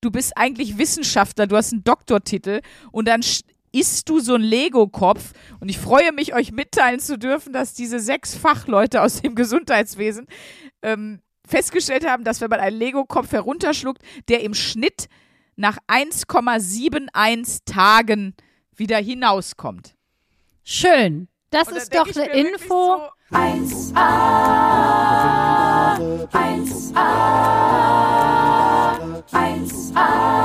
du bist eigentlich Wissenschaftler, du hast einen Doktortitel und dann isst du so ein Lego-Kopf. Und ich freue mich, euch mitteilen zu dürfen, dass diese sechs Fachleute aus dem Gesundheitswesen ähm, festgestellt haben, dass wenn man einen Lego-Kopf herunterschluckt, der im Schnitt nach 1,71 Tagen wieder hinauskommt. Schön. Das ist doch eine Info. So 1a, 1a, 1a.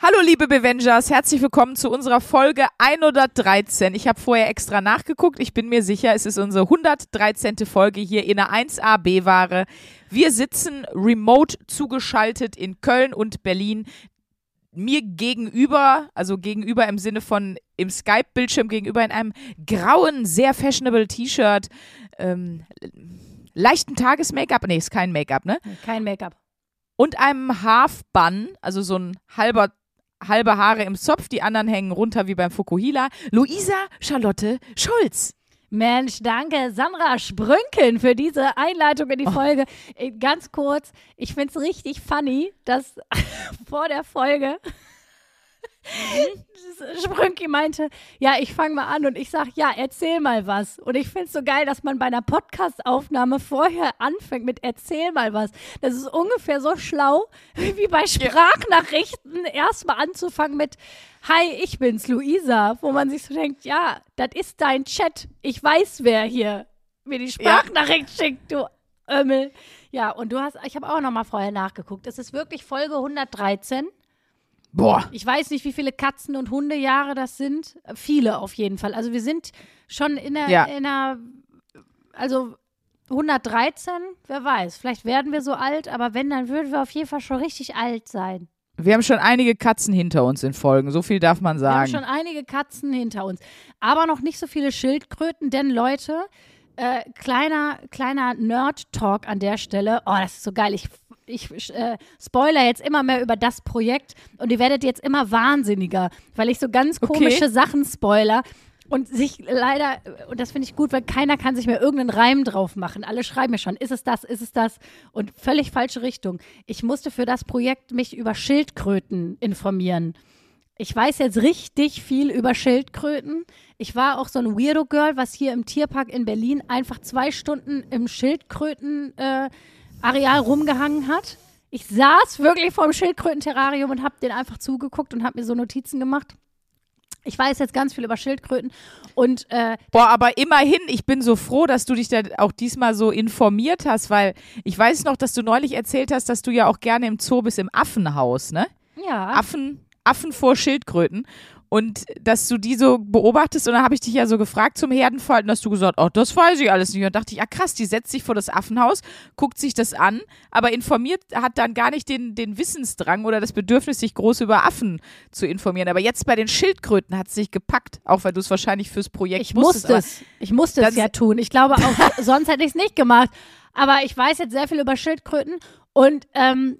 Hallo liebe Bevengers, herzlich willkommen zu unserer Folge 113. Ich habe vorher extra nachgeguckt, ich bin mir sicher, es ist unsere 113. Folge hier in der 1A B-Ware. Wir sitzen remote zugeschaltet in Köln und Berlin. Mir gegenüber, also gegenüber im Sinne von im Skype-Bildschirm gegenüber in einem grauen, sehr fashionable T-Shirt, ähm, leichten Tages-Make-up, nee, ist kein Make-up, ne? Kein Make-up und einem Half-Bun, also so ein halber halbe Haare im Zopf, die anderen hängen runter wie beim Fukuhila. Luisa Charlotte Schulz. Mensch, danke Sandra Sprünken für diese Einleitung in die oh. Folge. Oh. Ganz kurz, ich finde es richtig funny, dass vor der Folge Sprünki meinte, ja, ich fange mal an und ich sage, ja, erzähl mal was. Und ich finde es so geil, dass man bei einer Podcast-Aufnahme vorher anfängt mit erzähl mal was. Das ist ungefähr so schlau, wie bei Sprachnachrichten erstmal anzufangen mit Hi, ich bin's, Luisa, wo man sich so denkt, ja, das ist dein Chat. Ich weiß, wer hier mir die Sprachnachricht ja. schickt, du Ömmel. Ja, und du hast, ich habe auch noch mal vorher nachgeguckt. Es ist wirklich Folge 113. Boah. Ich weiß nicht, wie viele Katzen- und Hundejahre das sind. Viele auf jeden Fall. Also wir sind schon in einer, ja. in einer also 113, wer weiß. Vielleicht werden wir so alt, aber wenn, dann würden wir auf jeden Fall schon richtig alt sein. Wir haben schon einige Katzen hinter uns in Folgen, so viel darf man sagen. Wir haben schon einige Katzen hinter uns. Aber noch nicht so viele Schildkröten, denn Leute, äh, kleiner, kleiner Nerd-Talk an der Stelle. Oh, das ist so geil. Ich ich äh, spoiler jetzt immer mehr über das Projekt und ihr werdet jetzt immer wahnsinniger, weil ich so ganz komische okay. Sachen spoiler und sich leider, und das finde ich gut, weil keiner kann sich mehr irgendeinen Reim drauf machen. Alle schreiben mir schon, ist es das, ist es das? Und völlig falsche Richtung. Ich musste für das Projekt mich über Schildkröten informieren. Ich weiß jetzt richtig viel über Schildkröten. Ich war auch so ein Weirdo Girl, was hier im Tierpark in Berlin einfach zwei Stunden im Schildkröten äh, Areal rumgehangen hat. Ich saß wirklich vorm Schildkrötenterrarium und habe den einfach zugeguckt und habe mir so Notizen gemacht. Ich weiß jetzt ganz viel über Schildkröten und äh, boah, aber immerhin, ich bin so froh, dass du dich da auch diesmal so informiert hast, weil ich weiß noch, dass du neulich erzählt hast, dass du ja auch gerne im Zoo bist im Affenhaus, ne? Ja. Affen, Affen vor Schildkröten und dass du die so beobachtest und dann habe ich dich ja so gefragt zum Herdenverhalten, hast du gesagt, oh, das weiß ich alles nicht und dachte ich, ja krass, die setzt sich vor das Affenhaus, guckt sich das an, aber informiert hat dann gar nicht den, den Wissensdrang oder das Bedürfnis, sich groß über Affen zu informieren. Aber jetzt bei den Schildkröten hat es sich gepackt, auch weil du es wahrscheinlich fürs Projekt ich musste es, ich musste es ja tun. Ich glaube auch, sonst hätte ich es nicht gemacht. Aber ich weiß jetzt sehr viel über Schildkröten und ähm,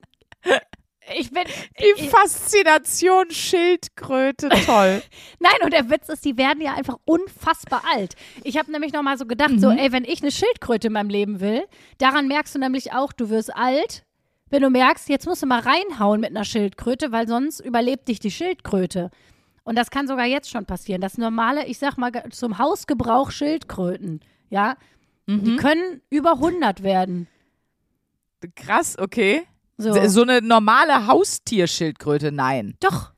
ich bin. Die ich, Faszination Schildkröte, toll. Nein, und der Witz ist, die werden ja einfach unfassbar alt. Ich habe nämlich nochmal so gedacht, mhm. so, ey, wenn ich eine Schildkröte in meinem Leben will, daran merkst du nämlich auch, du wirst alt, wenn du merkst, jetzt musst du mal reinhauen mit einer Schildkröte, weil sonst überlebt dich die Schildkröte. Und das kann sogar jetzt schon passieren. Das normale, ich sag mal, zum Hausgebrauch Schildkröten, ja, mhm. die können über 100 werden. Krass, okay. So. so eine normale Haustierschildkröte, nein. Doch.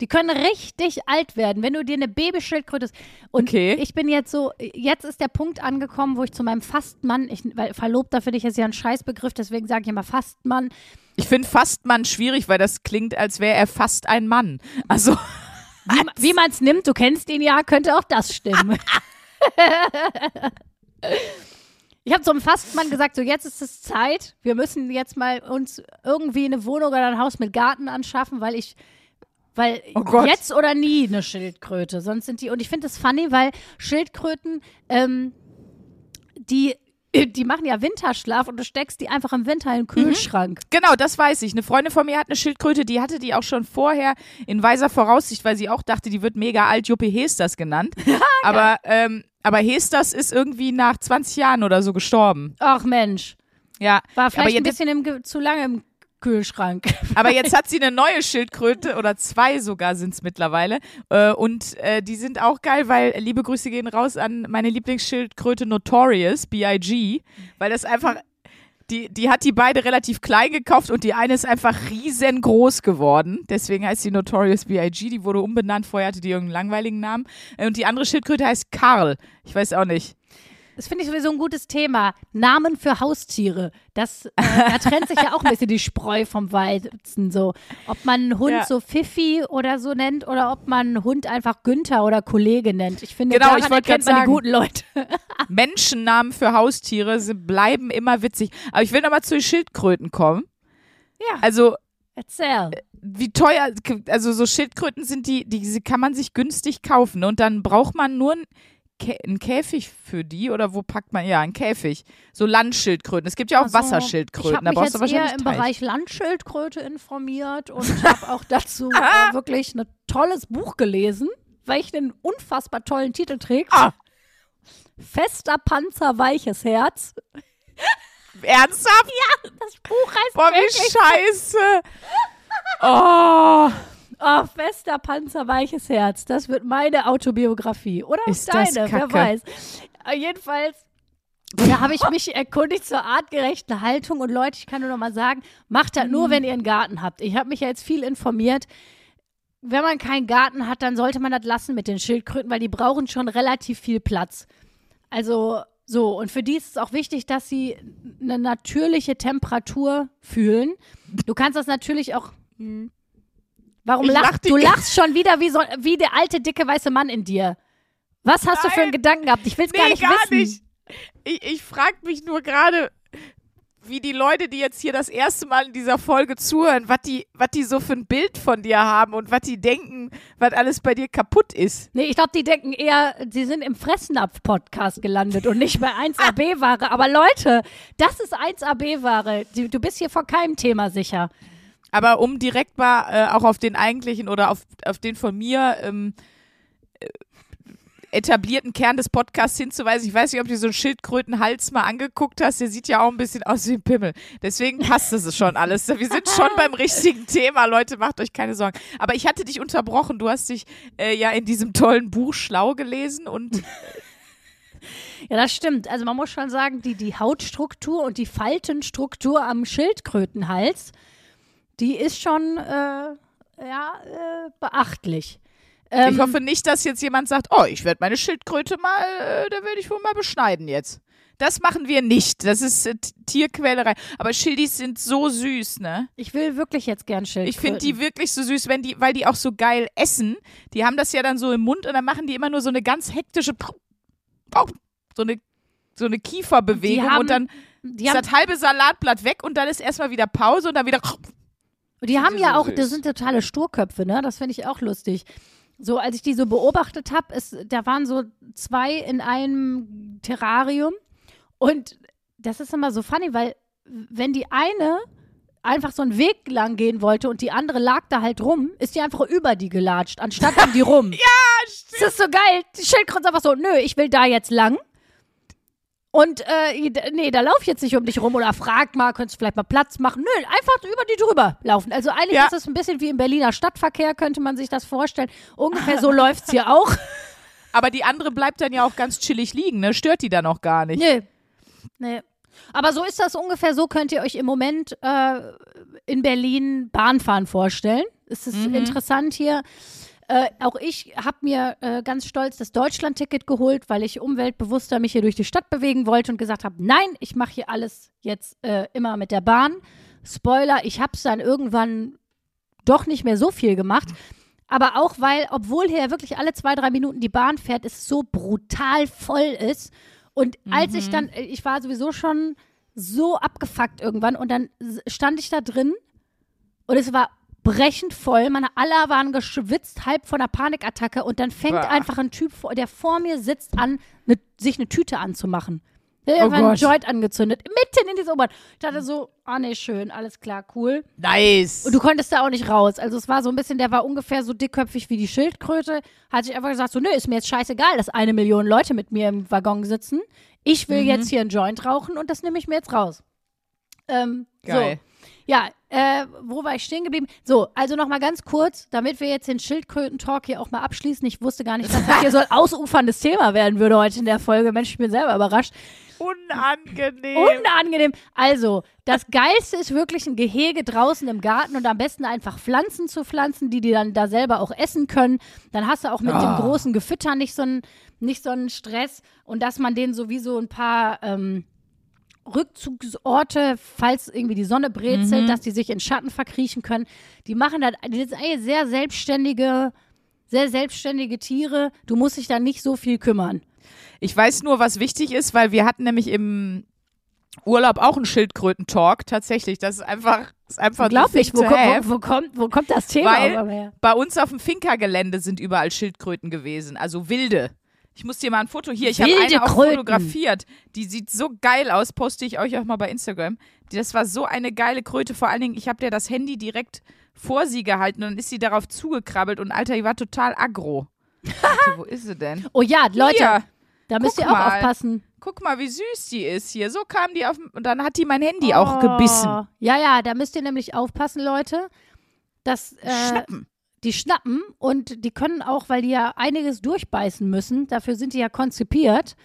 Die können richtig alt werden, wenn du dir eine Babyschildkröte. Und okay. ich bin jetzt so, jetzt ist der Punkt angekommen, wo ich zu meinem Fastmann, ich, weil Verlobter für dich ist ja ein Scheißbegriff, deswegen sage ich immer Fastmann. Ich finde Fastmann schwierig, weil das klingt, als wäre er fast ein Mann. Also. Wie, wie man es nimmt, du kennst ihn ja, könnte auch das stimmen. Ich habe zum Fastmann gesagt, so jetzt ist es Zeit. Wir müssen jetzt mal uns irgendwie eine Wohnung oder ein Haus mit Garten anschaffen, weil ich weil oh jetzt oder nie eine Schildkröte. Sonst sind die, und ich finde das funny, weil Schildkröten, ähm, die die machen ja Winterschlaf und du steckst die einfach im Winter in den Kühlschrank. Genau, das weiß ich. Eine Freundin von mir hat eine Schildkröte, die hatte die auch schon vorher in weiser Voraussicht, weil sie auch dachte, die wird mega alt, Juppie Hesters genannt. aber, ähm, aber Hesters ist irgendwie nach 20 Jahren oder so gestorben. Ach Mensch, Ja, war aber vielleicht ein jetzt, bisschen im, zu lange im Kühlschrank. aber jetzt hat sie eine neue Schildkröte oder zwei sogar sind es mittlerweile. Äh, und äh, die sind auch geil, weil liebe Grüße gehen raus an meine Lieblingsschildkröte Notorious, B.I.G., weil das einfach. Die, die hat die beide relativ klein gekauft und die eine ist einfach riesengroß geworden. Deswegen heißt sie Notorious B.I.G. Die wurde umbenannt. Vorher hatte die irgendeinen langweiligen Namen. Äh, Und die andere Schildkröte heißt Karl. Ich weiß auch nicht. Das finde ich sowieso ein gutes Thema. Namen für Haustiere. Das, äh, da trennt sich ja auch ein bisschen die Spreu vom Weizen. So. Ob man einen Hund Ja. so Pfiffi oder so nennt oder ob man einen Hund einfach Günther oder Kollege nennt. Ich finde, Genau, ich wollte erkennt man die sagen. guten Leute. Menschennamen für Haustiere sind, bleiben immer witzig. Aber ich will nochmal zu den Schildkröten kommen. Ja. Also, Erzähl. wie teuer, also so Schildkröten sind die, die kann man sich günstig kaufen. Und dann braucht man nur Kä einen Käfig für die oder wo packt man, ja, einen Käfig. So Landschildkröten. Es gibt ja auch Also, Wasserschildkröten. Ich habe mich jetzt eher im Teich. Bereich Landschildkröte informiert und habe auch dazu äh, wirklich ein tolles Buch gelesen, weil ich einen unfassbar tollen Titel trägt. Ah. Fester Panzer, weiches Herz. Ernsthaft? Das Buch heißt Boah, wie wirklich scheiße. Oh. Oh, fester Panzer, weiches Herz. Das wird meine Autobiografie. Oder auch Ist deine, wer weiß. Äh, jedenfalls, da habe ich mich erkundigt zur artgerechten Haltung. Und Leute, ich kann nur noch mal sagen, macht das Mhm. nur, wenn ihr einen Garten habt. Ich habe mich ja jetzt viel informiert. Wenn man keinen Garten hat, dann sollte man das lassen mit den Schildkröten, weil die brauchen schon relativ viel Platz. Also so, und für die ist es auch wichtig, dass sie eine natürliche Temperatur fühlen. Du kannst das natürlich auch. Hm. Warum Ich lach lachst die du? lachst schon wieder wie, so, wie der alte, dicke, weiße Mann in dir. Was hast du für einen Nein. Gedanken gehabt? Ich will es Nee, gar nicht gar wissen. nicht. Ich, ich frage mich nur gerade, wie die Leute, die jetzt hier das erste Mal in dieser Folge zuhören, was die, was die so für ein Bild von dir haben und was die denken, was alles bei dir kaputt ist. Nee, ich glaube, die denken eher, sie sind im Fressnapf-Podcast gelandet und nicht bei 1AB-Ware. Aber Leute, das ist 1AB-Ware. Du du bist hier vor keinem Thema sicher. Aber um direkt mal äh, auch auf den eigentlichen oder auf, auf den von mir ähm, äh, etablierten Kern des Podcasts hinzuweisen, ich weiß nicht, ob du so einen Schildkrötenhals mal angeguckt hast, der sieht ja auch ein bisschen aus wie ein Pimmel. Deswegen passt es schon alles. Wir sind schon beim richtigen Thema, Leute, macht euch keine Sorgen. Aber ich hatte dich unterbrochen, du hast dich äh, ja in diesem tollen Buch schlau gelesen und Ja, das stimmt. Also man muss schon sagen, die, die Hautstruktur und die Faltenstruktur am Schildkrötenhals, die ist schon äh, ja, äh, beachtlich. Ähm, ich hoffe nicht, dass jetzt jemand sagt, oh, ich werde meine Schildkröte mal, äh, da werde ich wohl mal beschneiden jetzt. Das machen wir nicht. Das ist äh, Tierquälerei. Aber Schildis sind so süß, ne? ich will wirklich jetzt gern Schildkröten. Ich finde die wirklich so süß, wenn die, weil die auch so geil essen. Die haben das ja dann so im Mund und dann machen die immer nur so eine ganz hektische, so eine, so eine Kieferbewegung haben- und dann ist das halbe Salatblatt weg und dann ist erstmal wieder Pause und dann wieder. Die haben die ja auch, das süß. sind totale Sturköpfe, ne? Das finde ich auch lustig. So, als ich die so beobachtet habe, da waren so zwei in einem Terrarium und das ist immer so funny, weil wenn die eine einfach so einen Weg lang gehen wollte und die andere lag da halt rum, ist die einfach über die gelatscht, anstatt um die rum. ja, stimmt. Das ist so geil. Die Schildkröte ist einfach so, nö, ich will da jetzt lang. Und äh, nee, da lauf ich jetzt nicht um dich rum oder frag mal, könntest du vielleicht mal Platz machen? Nö, einfach über die drüber laufen. Also eigentlich Ja. ist es ein bisschen wie im Berliner Stadtverkehr, könnte man sich das vorstellen. Ungefähr so läuft's hier auch. Aber die andere bleibt dann ja auch ganz chillig liegen, ne? Stört die dann auch gar nicht. Nee. Nee. Aber so ist das ungefähr, so könnt ihr euch im Moment äh, in Berlin Bahnfahren vorstellen. Es ist interessant hier. Äh, auch ich habe mir äh, ganz stolz das Deutschland-Ticket geholt, weil ich umweltbewusster mich hier durch die Stadt bewegen wollte und gesagt habe, nein, ich mache hier alles jetzt äh, immer mit der Bahn. Spoiler, ich habe es dann irgendwann doch nicht mehr so viel gemacht. Aber auch weil, obwohl hier wirklich alle zwei, drei Minuten die Bahn fährt, es so brutal voll ist. Und als ich dann, äh, ich war sowieso schon so abgefuckt irgendwann und dann stand ich da drin und es war brechend voll. Meine alle waren geschwitzt, halb von einer Panikattacke und dann fängt Bah. einfach ein Typ, vor, der vor mir sitzt, an, ne, sich eine Tüte anzumachen. Der hat Oh einen. Joint angezündet, mitten in diese U-Bahn. Ich dachte so, ah nee, schön, alles klar, cool. Nice. Und du konntest da auch nicht raus. Also es war so ein bisschen, der war ungefähr so dickköpfig wie die Schildkröte. Hat sich einfach gesagt, so, nö, ist mir jetzt scheißegal, dass eine Million Leute mit mir im Waggon sitzen. Ich Mhm. will jetzt hier einen Joint rauchen und das nehme ich mir jetzt raus. Ähm, Geil. So. Ja, äh, wo war ich stehen geblieben? So, also nochmal ganz kurz, damit wir jetzt den Schildkröten-Talk hier auch mal abschließen. Ich wusste gar nicht, dass das hier so ein ausuferndes Thema werden würde heute in der Folge. Mensch, ich bin selber überrascht. Unangenehm. Unangenehm. Also, das Geilste ist wirklich ein Gehege draußen im Garten und am besten einfach Pflanzen zu pflanzen, die die dann da selber auch essen können. Dann hast du auch mit Ah. dem großen Gefütter nicht so einen nicht so einen Stress und dass man denen sowieso ein paar ähm, Rückzugsorte, falls irgendwie die Sonne brezelt, dass die sich in Schatten verkriechen können. Die machen das, die sind eigentlich sehr selbstständige, sehr selbstständige Tiere. Du musst dich da nicht so viel kümmern. Ich weiß nur, was wichtig ist, weil wir hatten nämlich im Urlaub auch einen Schildkröten-Talk. Tatsächlich, das ist einfach, ist einfach Unglaublich, wo, thing to ko- have. wo, wo, kommt, wo kommt das Thema Weil- her? Bei uns auf dem Finca-Gelände sind überall Schildkröten gewesen, also wilde. Ich muss dir mal ein Foto hier. Ich habe eine auch Kröten. fotografiert. Die sieht so geil aus. Poste ich euch auch mal bei Instagram. Das war so eine geile Kröte. Vor allen Dingen, ich habe dir das Handy direkt vor sie gehalten und dann ist sie darauf zugekrabbelt und Alter, die war total aggro. Warte, wo ist sie denn? Oh ja, Leute, Hier, da müsst guck ihr auch mal. aufpassen. guck mal, wie süß die ist hier. So kam die auf und dann hat die mein Handy auch gebissen. Oh. Ja, ja, da müsst ihr nämlich aufpassen, Leute. Dass, äh, Schnappen. Die schnappen und die können auch, weil die ja einiges durchbeißen müssen, dafür sind die ja konzipiert,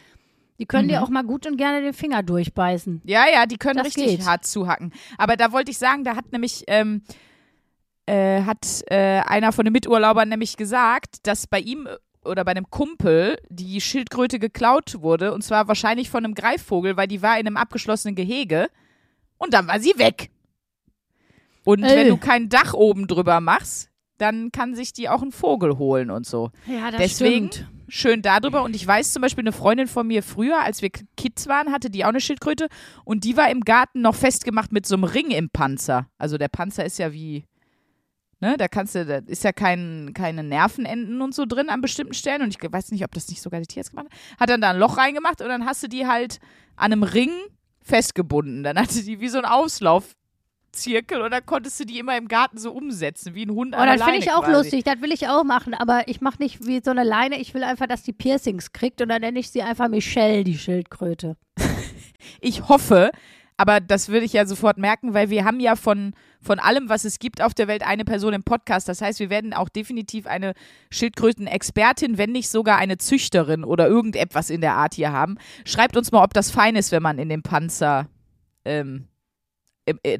die können Mhm. dir auch mal gut und gerne den Finger durchbeißen. Ja, ja, die können Das richtig geht. hart zuhacken. Aber da wollte ich sagen, da hat nämlich ähm, äh, hat äh, einer von den Miturlaubern nämlich gesagt, dass bei ihm äh, oder bei einem Kumpel die Schildkröte geklaut wurde und zwar wahrscheinlich von einem Greifvogel, weil die war in einem abgeschlossenen Gehege und dann war sie weg. Und Äh. wenn du kein Dach oben drüber machst, dann kann sich die auch ein Vogel holen und so. Ja, das Deswegen stimmt. schön darüber. Und ich weiß zum Beispiel, eine Freundin von mir früher, als wir Kids waren, hatte die auch eine Schildkröte und die war im Garten noch festgemacht mit so einem Ring im Panzer. Also der Panzer ist ja wie, ne, da kannst du, da ist ja kein, keine Nervenenden und so drin an bestimmten Stellen. Und ich weiß nicht, ob das nicht sogar die Tierarzt gemacht hat. Hat dann da ein Loch reingemacht und dann hast du die halt an einem Ring festgebunden. Dann hatte die wie so ein Auslaufzirkel und dann konntest du die immer im Garten so umsetzen, wie ein Hund Oh, das finde ich auch quasi. lustig, das will ich auch machen, aber ich mache nicht wie so eine Leine, ich will einfach, dass die Piercings kriegt und dann nenne ich sie einfach Michelle, die Schildkröte. Ich hoffe, aber das würde ich ja sofort merken, weil wir haben ja von, von allem, was es gibt auf der Welt, eine Person im Podcast. Das heißt, wir werden auch definitiv eine Schildkröten-Expertin, wenn nicht sogar eine Züchterin oder irgendetwas in der Art hier haben. Schreibt uns mal, ob das fein ist, wenn man in den Panzer ähm, äh,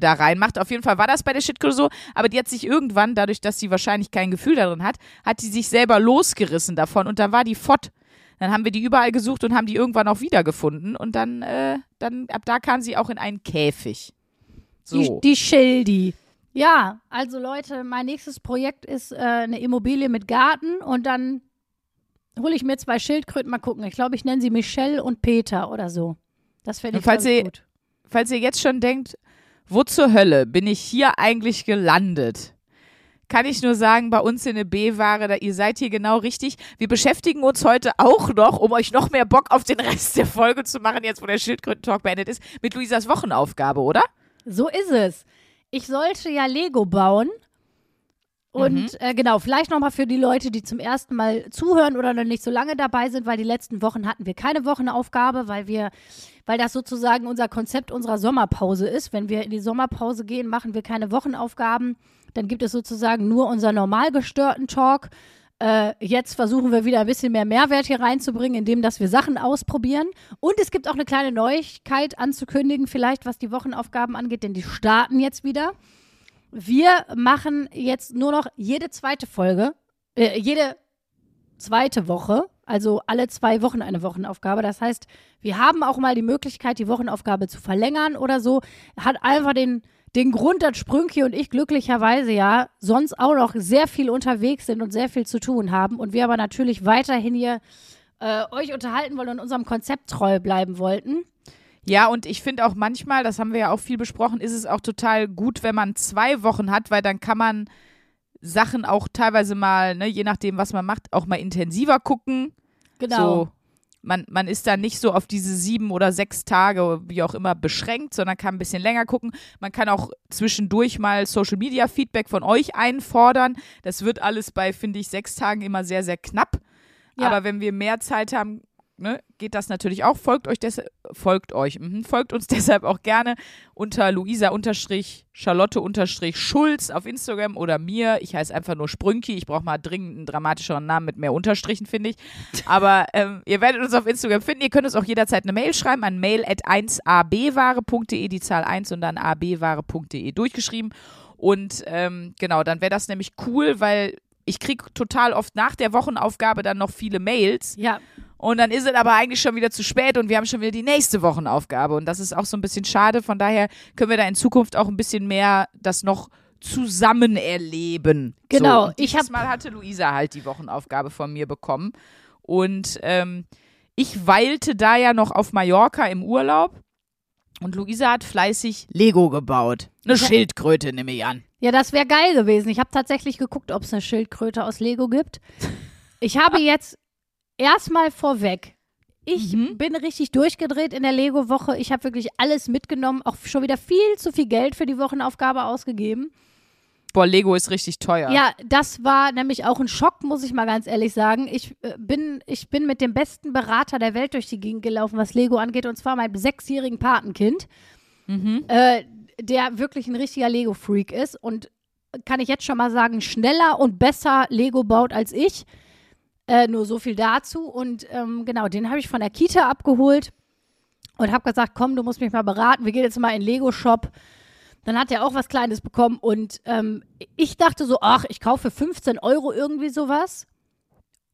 da reinmacht. Auf jeden Fall war das bei der Schildkröte so, aber die hat sich irgendwann, dadurch, dass sie wahrscheinlich kein Gefühl darin hat, hat die sich selber losgerissen davon und dann war die fort. Dann haben wir die überall gesucht und haben die irgendwann auch wiedergefunden und dann, äh, dann ab da kam sie auch in einen Käfig. So. Die, die Schildi. Ja, also Leute, mein nächstes Projekt ist äh, eine Immobilie mit Garten und dann hole ich mir zwei Schildkröten, mal gucken. Ich glaube, ich nenne sie Michelle und Peter oder so. Das fände ich falls ihr- gut. Falls ihr jetzt schon denkt, wo zur Hölle bin ich hier eigentlich gelandet? Kann ich nur sagen, bei uns in der B-Ware, ihr seid hier genau richtig. Wir beschäftigen uns heute auch noch, um euch noch mehr Bock auf den Rest der Folge zu machen, jetzt wo der Schildkröten-Talk beendet ist, mit Luisas Wochenaufgabe, oder? So ist es. Ich sollte ja Lego bauen. Und Mhm. äh, genau, vielleicht nochmal für die Leute, die zum ersten Mal zuhören oder noch nicht so lange dabei sind, weil die letzten Wochen hatten wir keine Wochenaufgabe, weil wir, weil das sozusagen unser Konzept unserer Sommerpause ist. Wenn wir in die Sommerpause gehen, machen wir keine Wochenaufgaben. Dann gibt es sozusagen nur unseren normal gestörten Talk. Äh, jetzt versuchen wir wieder ein bisschen mehr Mehrwert hier reinzubringen, indem dass wir Sachen ausprobieren. Und es gibt auch eine kleine Neuigkeit anzukündigen, vielleicht was die Wochenaufgaben angeht, denn die starten jetzt wieder. Wir machen jetzt nur noch jede zweite Folge, äh, jede zweite Woche, also alle zwei Wochen eine Wochenaufgabe. Das heißt, wir haben auch mal die Möglichkeit, die Wochenaufgabe zu verlängern oder so. Hat einfach den, den Grund, dass Sprünki und ich glücklicherweise ja sonst auch noch sehr viel unterwegs sind und sehr viel zu tun haben und wir aber natürlich weiterhin hier äh, euch unterhalten wollen und unserem Konzept treu bleiben wollten. Ja, und ich finde auch manchmal, das haben wir ja auch viel besprochen, ist es auch total gut, wenn man zwei Wochen hat, weil dann kann man Sachen auch teilweise mal, ne, je nachdem, was man macht, auch mal intensiver gucken. Genau. So, man, man ist da nicht so auf diese sieben oder sechs Tage, wie auch immer, beschränkt, sondern kann ein bisschen länger gucken. Man kann auch zwischendurch mal Social Media Feedback von euch einfordern. Das wird alles bei, finde ich, sechs Tagen immer sehr, sehr knapp. Ja. Aber wenn wir mehr Zeit haben, ne, geht das natürlich auch. Folgt euch deshalb, folgt euch, mhm, folgt uns deshalb auch gerne unter Luisa-Charlotte-Schulz auf Instagram oder mir. Ich heiße einfach nur Sprünki. Ich brauche mal dringend einen dramatischeren Namen mit mehr Unterstrichen, finde ich. Aber ähm, ihr werdet uns auf Instagram finden. Ihr könnt uns auch jederzeit eine Mail schreiben an mail at 1abware.de, die Zahl 1 und dann abware.de durchgeschrieben. Und ähm, genau, dann wäre das nämlich cool, weil ich kriege total oft nach der Wochenaufgabe dann noch viele Mails. Ja, Und dann ist es aber eigentlich schon wieder zu spät und wir haben schon wieder die nächste Wochenaufgabe. Und das ist auch so ein bisschen schade. Von daher können wir da in Zukunft auch ein bisschen mehr das noch zusammen erleben. Genau, So, ich hab- Mal hatte Luisa halt die Wochenaufgabe von mir bekommen. Und ähm, ich weilte da ja noch auf Mallorca im Urlaub. Und Luisa hat fleißig Lego gebaut. Eine. Schildkröte, nehme ich an. Ja, das wäre geil gewesen. Ich habe tatsächlich geguckt, ob es eine Schildkröte aus Lego gibt. Ich habe jetzt erstmal vorweg. Ich Mhm. bin richtig durchgedreht in der Lego-Woche. Ich habe wirklich alles mitgenommen, auch schon wieder viel zu viel Geld für die Wochenaufgabe ausgegeben. Boah, Lego ist richtig teuer. Ja, das war nämlich auch ein Schock, muss ich mal ganz ehrlich sagen. Ich, äh, bin, ich bin mit dem besten Berater der Welt durch die Gegend gelaufen, was Lego angeht, und zwar meinem sechsjährigen Patenkind, äh, der wirklich ein richtiger Lego-Freak ist und kann ich jetzt schon mal sagen, schneller und besser Lego baut als ich. Äh, nur so viel dazu. Und ähm, genau, den habe ich von der Kita abgeholt und habe gesagt, komm, du musst mich mal beraten. Wir gehen jetzt mal in den Lego-Shop. Dann hat er auch was Kleines bekommen und ähm, ich dachte so, ach, ich kaufe für 15 Euro irgendwie sowas.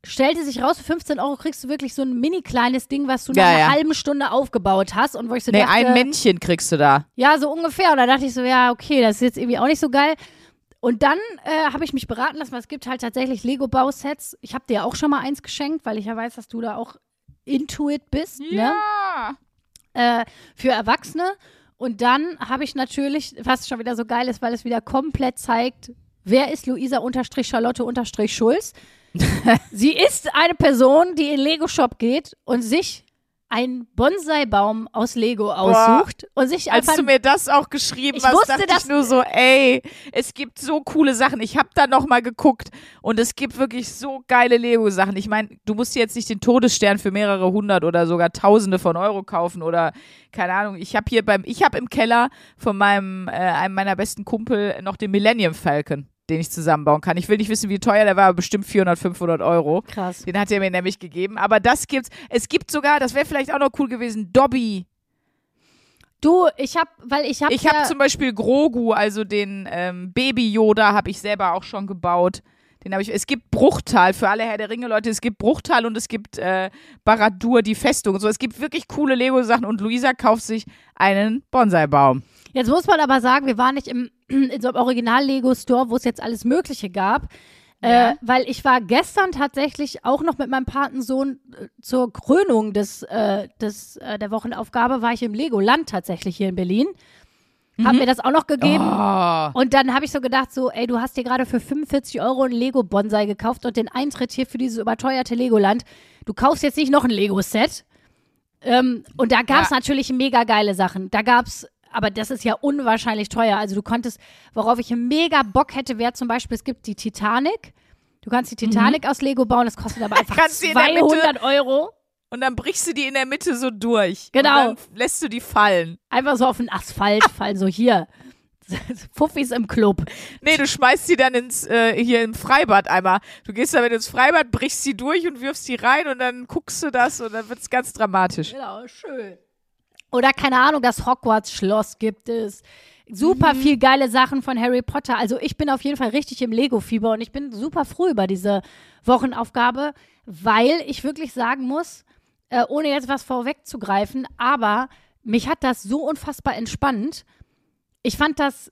Stellte sich raus, für 15 Euro kriegst du wirklich so ein mini kleines Ding, was du nach Ja, einer ja. halben Stunde aufgebaut hast und wo ich so Nee, dachte, ein Männchen kriegst du da. ja, so ungefähr. Und da dachte ich so, ja, okay, das ist jetzt irgendwie auch nicht so geil. Und dann äh, habe ich mich beraten lassen, weil es gibt halt tatsächlich Lego-Bausets. Ich habe dir ja auch schon mal eins geschenkt, weil ich ja weiß, dass du da auch Intuit bist, ne? Äh, für Erwachsene. Und dann habe ich natürlich, was schon wieder so geil ist, weil es wieder komplett zeigt, wer ist Luisa-Charlotte-Schulz. Sie ist eine Person, die in Lego-Shop geht und sich einen Bonsai-Baum aus Lego aussucht und sich Als einfach du mir das auch geschrieben Ich hast, wusste, dachte dass- ich nur so, ey, es gibt so coole Sachen. Ich habe da noch mal geguckt und es gibt wirklich so geile Lego-Sachen. Ich meine, du musst dir jetzt nicht den Todesstern für mehrere hundert oder sogar Tausende von Euro kaufen oder keine Ahnung. Ich habe hier beim, ich habe im Keller von meinem äh, einem meiner besten Kumpel noch den Millennium Falcon, den ich zusammenbauen kann. Ich will nicht wissen, wie teuer der war, aber bestimmt 400, 500 Euro. krass. Den hat er mir nämlich gegeben. Aber das gibt's. Es gibt sogar, das wäre vielleicht auch noch cool gewesen, Dobby. Du, ich habe, weil ich habe Ich ja, habe zum Beispiel Grogu, also den ähm, Baby Yoda, habe ich selber auch schon gebaut. Den habe ich. Es gibt Bruchtal für alle Herr der Ringe Leute. Es gibt Bruchtal und es gibt äh, Baradur die Festung. So, es gibt wirklich coole Lego Sachen und Luisa kauft sich einen Bonsai-Baum. jetzt muss man aber sagen, wir waren nicht im in so einem Original Lego Store, wo es jetzt alles Mögliche gab. Ja. Äh, weil ich war gestern tatsächlich auch noch mit meinem Patensohn äh, zur Krönung des, äh, des, äh, der Wochenaufgabe, war ich im Legoland tatsächlich hier in Berlin. Hab mir das auch noch gegeben. Oh. Und dann habe ich so gedacht, so, ey, du hast dir gerade für 45 Euro ein Lego-Bonsai gekauft und den Eintritt hier für dieses überteuerte Legoland. Du kaufst jetzt nicht noch ein Lego-Set. Ähm, und da gab es Ja. natürlich mega geile Sachen. Da gab es, aber das ist ja unwahrscheinlich teuer. Also du konntest, worauf ich mega Bock hätte, wäre zum Beispiel, es gibt die Titanic. Du kannst die Titanic aus Lego bauen, das kostet aber einfach Mhm. Kannst du in der Mitte- 200 Euro. Und dann brichst du die in der Mitte so durch. Genau. Und dann lässt du die fallen. Einfach so auf den Asphalt fallen, so hier. Fuffis im Club. Nee, du schmeißt sie dann ins, äh, hier im Freibad einmal. Du gehst damit ins Freibad, brichst sie durch und wirfst sie rein und dann guckst du das und dann wird's ganz dramatisch. Genau, schön. Oder keine Ahnung, das Hogwarts-Schloss gibt es. Super viel geile Sachen von Harry Potter. Also ich bin auf jeden Fall richtig im Lego-Fieber und ich bin super froh über diese Wochenaufgabe, weil ich wirklich sagen muss, äh, ohne jetzt was vorwegzugreifen, aber mich hat das so unfassbar entspannt. Ich fand das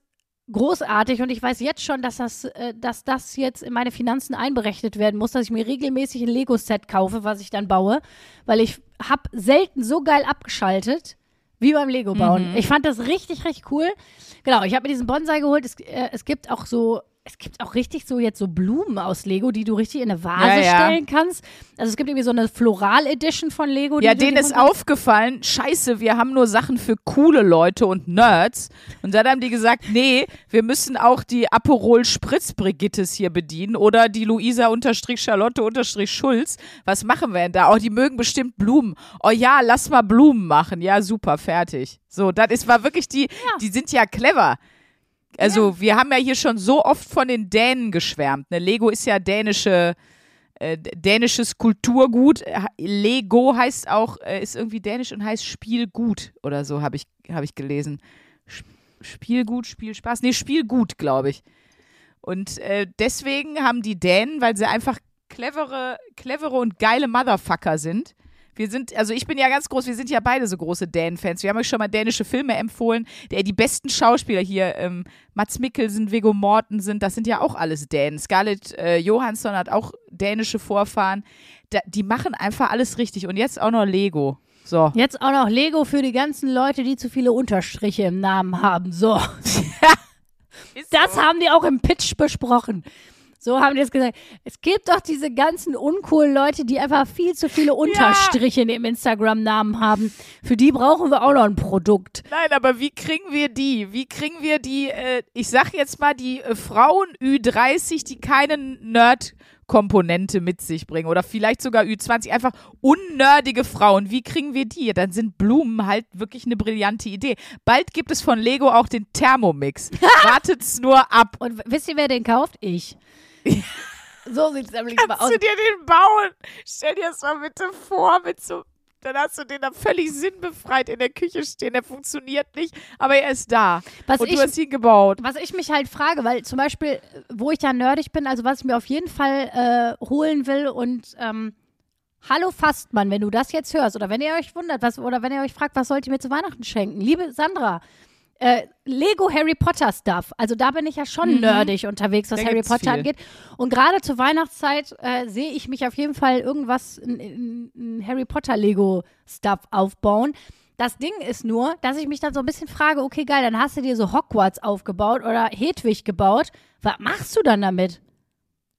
großartig und ich weiß jetzt schon, dass das, äh, dass das jetzt in meine Finanzen einberechnet werden muss, dass ich mir regelmäßig ein Lego-Set kaufe, was ich dann baue, weil ich habe selten so geil abgeschaltet wie beim Lego bauen. Ich fand das richtig, richtig cool. Genau, ich habe mir diesen Bonsai geholt. Es, äh, es gibt auch so es gibt auch richtig so jetzt so Blumen aus Lego, die du richtig in eine Vase Ja, ja. stellen kannst. Also es gibt irgendwie so eine Floral-Edition von Lego. Ja, denen ist aufgefallen, scheiße, wir haben nur Sachen für coole Leute und Nerds. Und dann haben die gesagt, nee, wir müssen auch die Aperol Spritz Brigittes hier bedienen oder die Luisa unterstrich Charlotte unterstrich Schulz. Was machen wir denn da? Oh, die mögen bestimmt Blumen. Oh ja, lass mal Blumen machen. Ja, super, fertig. So, das ist, war wirklich die, die sind ja clever. Also, wir haben ja hier schon so oft von den Dänen geschwärmt. Ne? Lego ist ja dänische, äh, dänisches Kulturgut. Lego heißt auch, äh, ist irgendwie dänisch und heißt Spielgut oder so, habe ich, hab ich gelesen. Sp- Spielgut, Spielspaß. Nee, Spielgut, glaube ich. Und äh, deswegen haben die Dänen, weil sie einfach clevere, clevere und geile Motherfucker sind. Wir sind, also ich bin ja ganz groß, wir sind ja beide so große Dänen-Fans. Wir haben euch schon mal dänische Filme empfohlen. Der, die besten Schauspieler hier, ähm, Mats Mikkelsen, Viggo Mortensen, das sind ja auch alles Dänen. Scarlett äh, Johansson hat auch dänische Vorfahren. Da, die machen einfach alles richtig. Und jetzt auch noch Lego. So. Jetzt auch noch Lego für die ganzen Leute, die zu viele Unterstriche im Namen haben. So, das haben die auch im Pitch besprochen. So haben die es gesagt. Es gibt doch diese ganzen uncoolen Leute, die einfach viel zu viele Unterstriche in ihrem Instagram-Namen haben. Für die brauchen wir auch noch ein Produkt. Nein, aber wie kriegen wir die? Wie kriegen wir die, äh, ich sag jetzt mal, die äh, Frauen Ü30, die keine Nerd-Komponente mit sich bringen oder vielleicht sogar Ü20, einfach unnerdige Frauen. Wie kriegen wir die? Dann sind Blumen halt wirklich eine brillante Idee. Bald gibt es von Lego auch den Thermomix. Wartet's nur ab. Und wisst ihr, wer den kauft? Ich. So sieht es nämlich mal Kannst aus. du dir den bauen? Stell dir das mal bitte vor mit so dann hast du den da völlig sinnbefreit in der Küche stehen. Der funktioniert nicht, aber er ist da. Was und ich- du hast ihn gebaut. Was ich mich halt frage, weil zum Beispiel, wo ich ja nerdig bin, also was ich mir auf jeden Fall äh, holen will und ähm, Hallo Fastmann, wenn du das jetzt hörst oder wenn ihr euch wundert, was oder wenn ihr euch fragt, was sollt ihr mir zu Weihnachten schenken? Liebe Sandra, äh, Lego Harry Potter Stuff. Also da bin ich ja schon nerdig unterwegs, was Da Harry Potter viel. angeht. Und gerade zur Weihnachtszeit äh, sehe ich mich auf jeden Fall irgendwas in, in, in Harry Potter Lego Stuff aufbauen. Das Ding ist nur, dass ich mich dann so ein bisschen frage, okay, geil, dann hast du dir so Hogwarts aufgebaut oder Hedwig gebaut. Was machst du dann damit?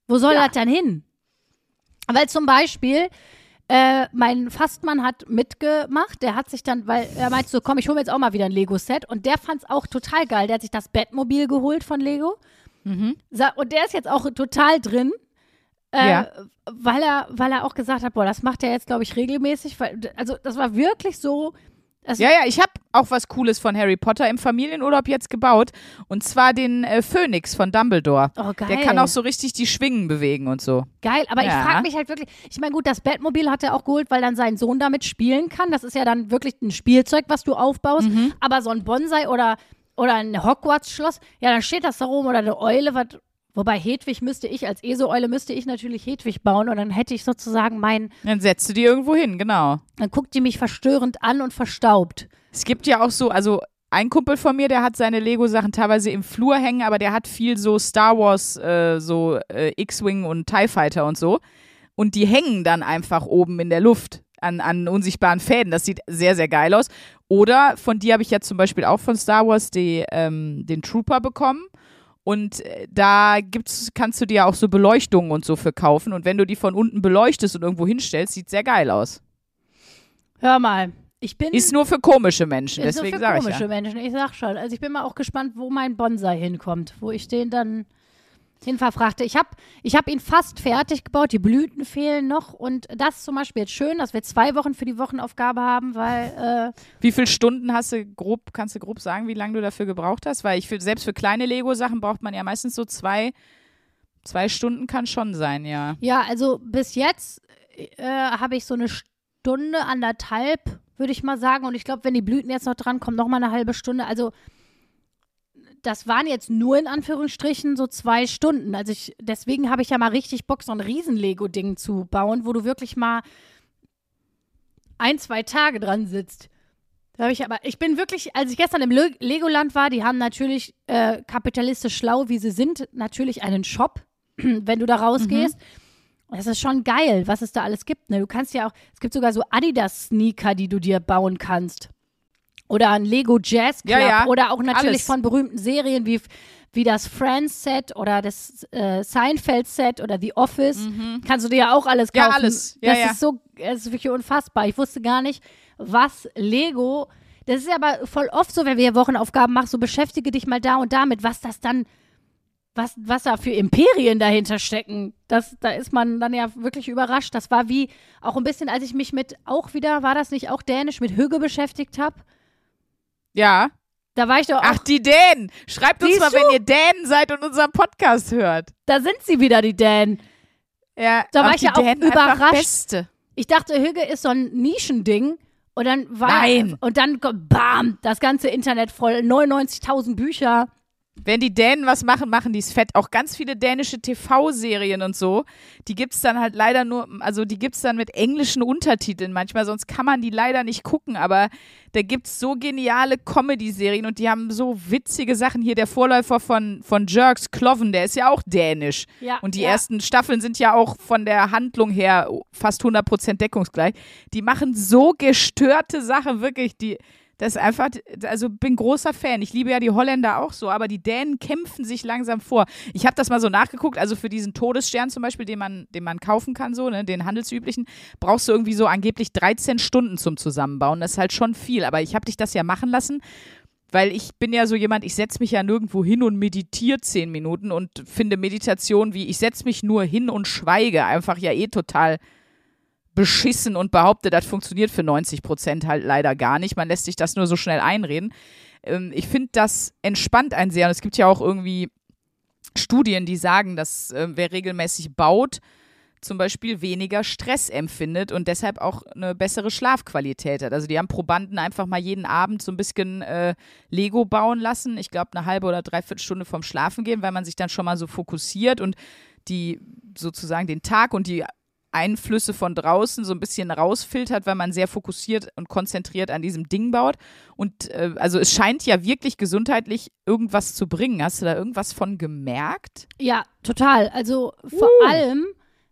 Wo soll Ja. das dann hin? Weil zum Beispiel, äh, mein Fastmann hat mitgemacht, der hat sich dann, weil er meinte so, komm, ich hole mir jetzt auch mal wieder ein Lego-Set und der fand es auch total geil. Der hat sich das Bettmobil geholt von Lego Sa- und der ist jetzt auch total drin. Äh, Ja. weil er, weil er auch gesagt hat, boah, das macht er jetzt, glaube ich, regelmäßig. Weil, also das war wirklich so. Das, Ja, ja, ich habe auch was Cooles von Harry Potter im Familienurlaub jetzt gebaut. Und zwar den äh, Phönix von Dumbledore. Oh, geil. Der kann auch so richtig die Schwingen bewegen und so. Geil, aber Ja. ich frage mich halt wirklich, ich meine, gut, das Bettmobil hat er auch geholt, weil dann sein Sohn damit spielen kann. Das ist ja dann wirklich ein Spielzeug, was du aufbaust. Mhm. Aber so ein Bonsai oder, oder ein Hogwarts-Schloss, ja, dann steht das da rum oder eine Eule, was. Wobei Hedwig müsste ich, als ESO-Eule müsste ich natürlich Hedwig bauen und dann hätte ich sozusagen mein, Dann setzt du die irgendwo hin, genau. dann guckt die mich verstörend an und verstaubt. Es gibt ja auch so, also ein Kumpel von mir, der hat seine Lego-Sachen teilweise im Flur hängen, aber der hat viel so Star Wars, äh, so äh, X-Wing und TIE Fighter und so. Und die hängen dann einfach oben in der Luft an, an unsichtbaren Fäden. Das sieht sehr, sehr geil aus. Oder von dir habe ich ja zum Beispiel auch von Star Wars die, ähm, den Trooper bekommen. Und äh, da gibt's, kannst du dir auch so Beleuchtungen und so für kaufen. Und wenn du die von unten beleuchtest und irgendwo hinstellst, sieht sehr geil aus. Hör mal, ich bin. Ist nur für komische Menschen, ist deswegen nur für sage ich komische ja. Menschen, ich sag schon. Also ich bin mal auch gespannt, wo mein Bonsai hinkommt, wo ich den dann hin verfrachte. Ich habe ich hab ihn fast fertig gebaut, die Blüten fehlen noch und das zum Beispiel jetzt schön, dass wir zwei Wochen für die Wochenaufgabe haben, weil äh, Wie viele Stunden hast du grob, kannst du grob sagen, wie lange du dafür gebraucht hast? Weil ich finde, selbst für kleine Lego-Sachen braucht man ja meistens so zwei, zwei Stunden kann schon sein, ja. ja, also bis jetzt äh, habe ich so eine Stunde, anderthalb, würde ich mal sagen. Und ich glaube, wenn die Blüten jetzt noch dran kommen, noch mal eine halbe Stunde. Also das waren jetzt nur in Anführungsstrichen so zwei Stunden. Also ich, deswegen habe ich ja mal richtig Bock, so ein Riesen-Lego-Ding zu bauen, wo du wirklich mal ein, zwei Tage dran sitzt. Da habe ich aber, ich bin wirklich, als ich gestern im Le Legoland war, die haben natürlich äh, kapitalistisch schlau, wie sie sind, natürlich einen Shop, wenn du da rausgehst. Das ist schon geil, was es da alles gibt. Ne? Du kannst ja auch, es gibt sogar so Adidas-Sneaker, die du dir bauen kannst. Oder ein Lego Jazz Club. Ja, ja, Oder auch natürlich alles. von berühmten Serien wie, wie das Friends-Set oder das äh, Seinfeld-Set oder The Office. Kannst du dir ja auch alles kaufen. Ja, alles. Ja, das ja. ist so, es ist wirklich unfassbar. Ich wusste gar nicht, was Lego. Das ist aber voll oft so, wenn wir Wochenaufgaben machen, so beschäftige dich mal da und damit, was das dann was, was da für Imperien dahinter stecken. Das, da ist man dann ja wirklich überrascht. Das war wie auch ein bisschen, als ich mich mit, auch wieder, war das nicht auch Dänisch, mit Hügge beschäftigt habe. Ja. Da war ich doch auch, Ach, die Dänen. Schreibt uns mal, du? wenn ihr Dänen seid und unseren Podcast hört. da sind sie wieder, die Dänen. Ja, Da war ich ja auch Dänen einfach überrascht. Beste. Ich dachte, Hügge ist so ein Nischending. Und dann war Nein. und dann kommt, bam, das ganze Internet voll, 99.000 Bücher. Wenn die Dänen was machen, machen die es fett. Auch ganz viele dänische TV-Serien und so, die gibt's dann halt leider nur, also die gibt's dann mit englischen Untertiteln manchmal, sonst kann man die leider nicht gucken. Aber da gibt's so geniale Comedy-Serien und die haben so witzige Sachen. Hier der Vorläufer von, von Jerks, Cloven, der ist ja auch dänisch. Ja, Und die ja. ersten Staffeln sind ja auch von der Handlung her fast 100% deckungsgleich. Die machen so gestörte Sachen, wirklich, die, das ist einfach, also bin großer Fan. Ich liebe ja die Holländer auch so, aber die Dänen kämpfen sich langsam vor. Ich habe das mal so nachgeguckt, also für diesen Todesstern zum Beispiel, den man, den man kaufen kann, so, ne, den handelsüblichen, brauchst du irgendwie so angeblich 13 Stunden zum Zusammenbauen. Das ist halt schon viel, aber ich habe dich das ja machen lassen. Weil ich bin ja so jemand, ich setze mich ja nirgendwo hin und meditiere zehn Minuten und finde Meditation wie, ich setze mich nur hin und schweige, einfach ja eh total beschissen und behaupte, das funktioniert für 90 Prozent halt leider gar nicht. Man lässt sich das nur so schnell einreden. Ähm, ich finde, das entspannt einen sehr. Und es gibt ja auch irgendwie Studien, die sagen, dass äh, wer regelmäßig baut, zum Beispiel weniger Stress empfindet und deshalb auch eine bessere Schlafqualität hat. Also die haben Probanden einfach mal jeden Abend so ein bisschen äh, Lego bauen lassen. Ich glaube, eine halbe oder dreiviertel Stunde vom Schlafen gehen, weil man sich dann schon mal so fokussiert und die sozusagen den Tag und die Einflüsse von draußen so ein bisschen rausfiltert, weil man sehr fokussiert und konzentriert an diesem Ding baut. Und äh, also es scheint ja wirklich gesundheitlich irgendwas zu bringen. Hast du da irgendwas von gemerkt? Ja, total. Also vor Uh. allem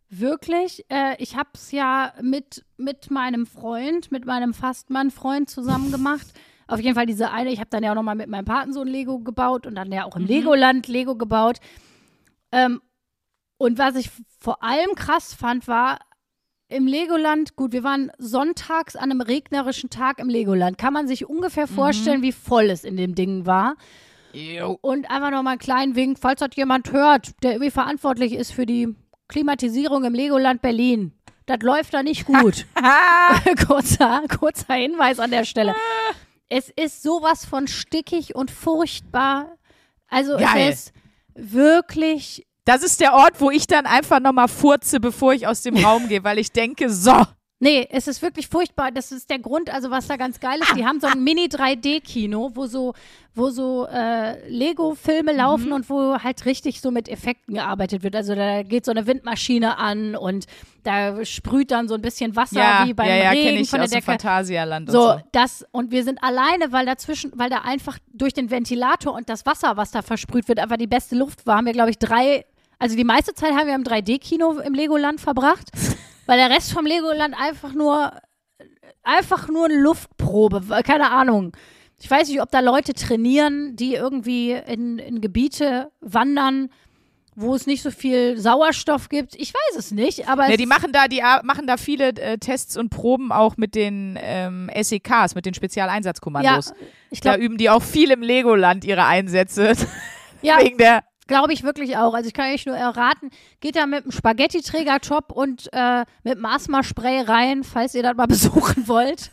wirklich, äh, ich habe es ja mit, mit meinem Freund, mit meinem Fastmann-Freund zusammen gemacht. Auf jeden Fall diese eine, ich habe dann ja auch nochmal mit meinem Patensohn Lego gebaut und dann ja auch im Legoland Lego gebaut. Ähm, und was ich vor allem krass fand, war im Legoland, gut, wir waren sonntags an einem regnerischen Tag im Legoland. Kann man sich ungefähr vorstellen, wie voll es in dem Ding war. Und einfach nochmal einen kleinen Wink, falls das jemand hört, der irgendwie verantwortlich ist für die Klimatisierung im Legoland Berlin. Das läuft da nicht gut. kurzer, kurzer Hinweis an der Stelle. Es ist sowas von stickig und furchtbar. Also Geil. es ist wirklich Das ist der Ort, wo ich dann einfach nochmal furze, bevor ich aus dem Raum gehe, weil ich denke, so. Nee, es ist wirklich furchtbar. Das ist der Grund, also was da ganz geil ist. Die haben so ein Mini-3D-Kino, wo so, wo so äh, Lego-Filme laufen und wo halt richtig so mit Effekten gearbeitet wird. Also da geht so eine Windmaschine an und da sprüht dann so ein bisschen Wasser Ja, wie beim ja, ja, Regen ich von der aus Decke. Phantasialand und So, so. das, und wir sind alleine, weil dazwischen, weil da einfach durch den Ventilator und das Wasser, was da versprüht wird, einfach die beste Luft war, haben wir, glaube ich, drei, also die meiste Zeit haben wir im 3D-Kino im Legoland verbracht, weil der Rest vom Legoland einfach nur, einfach nur eine Luftprobe, keine Ahnung. Ich weiß nicht, ob da Leute trainieren, die irgendwie in, in Gebiete wandern, wo es nicht so viel Sauerstoff gibt. Ich weiß es nicht, aber Ja, es die machen da, die machen da viele äh, Tests und Proben auch mit den ähm, SEKs, mit den Spezialeinsatzkommandos. ich da glaube, üben die auch viel im Legoland ihre Einsätze. ja, Wegen der. Glaube ich wirklich auch. Also ich kann euch nur erraten, geht da mit einem Spaghetti-Träger-Top und äh, mit Asthma-Spray rein, falls ihr das mal besuchen wollt.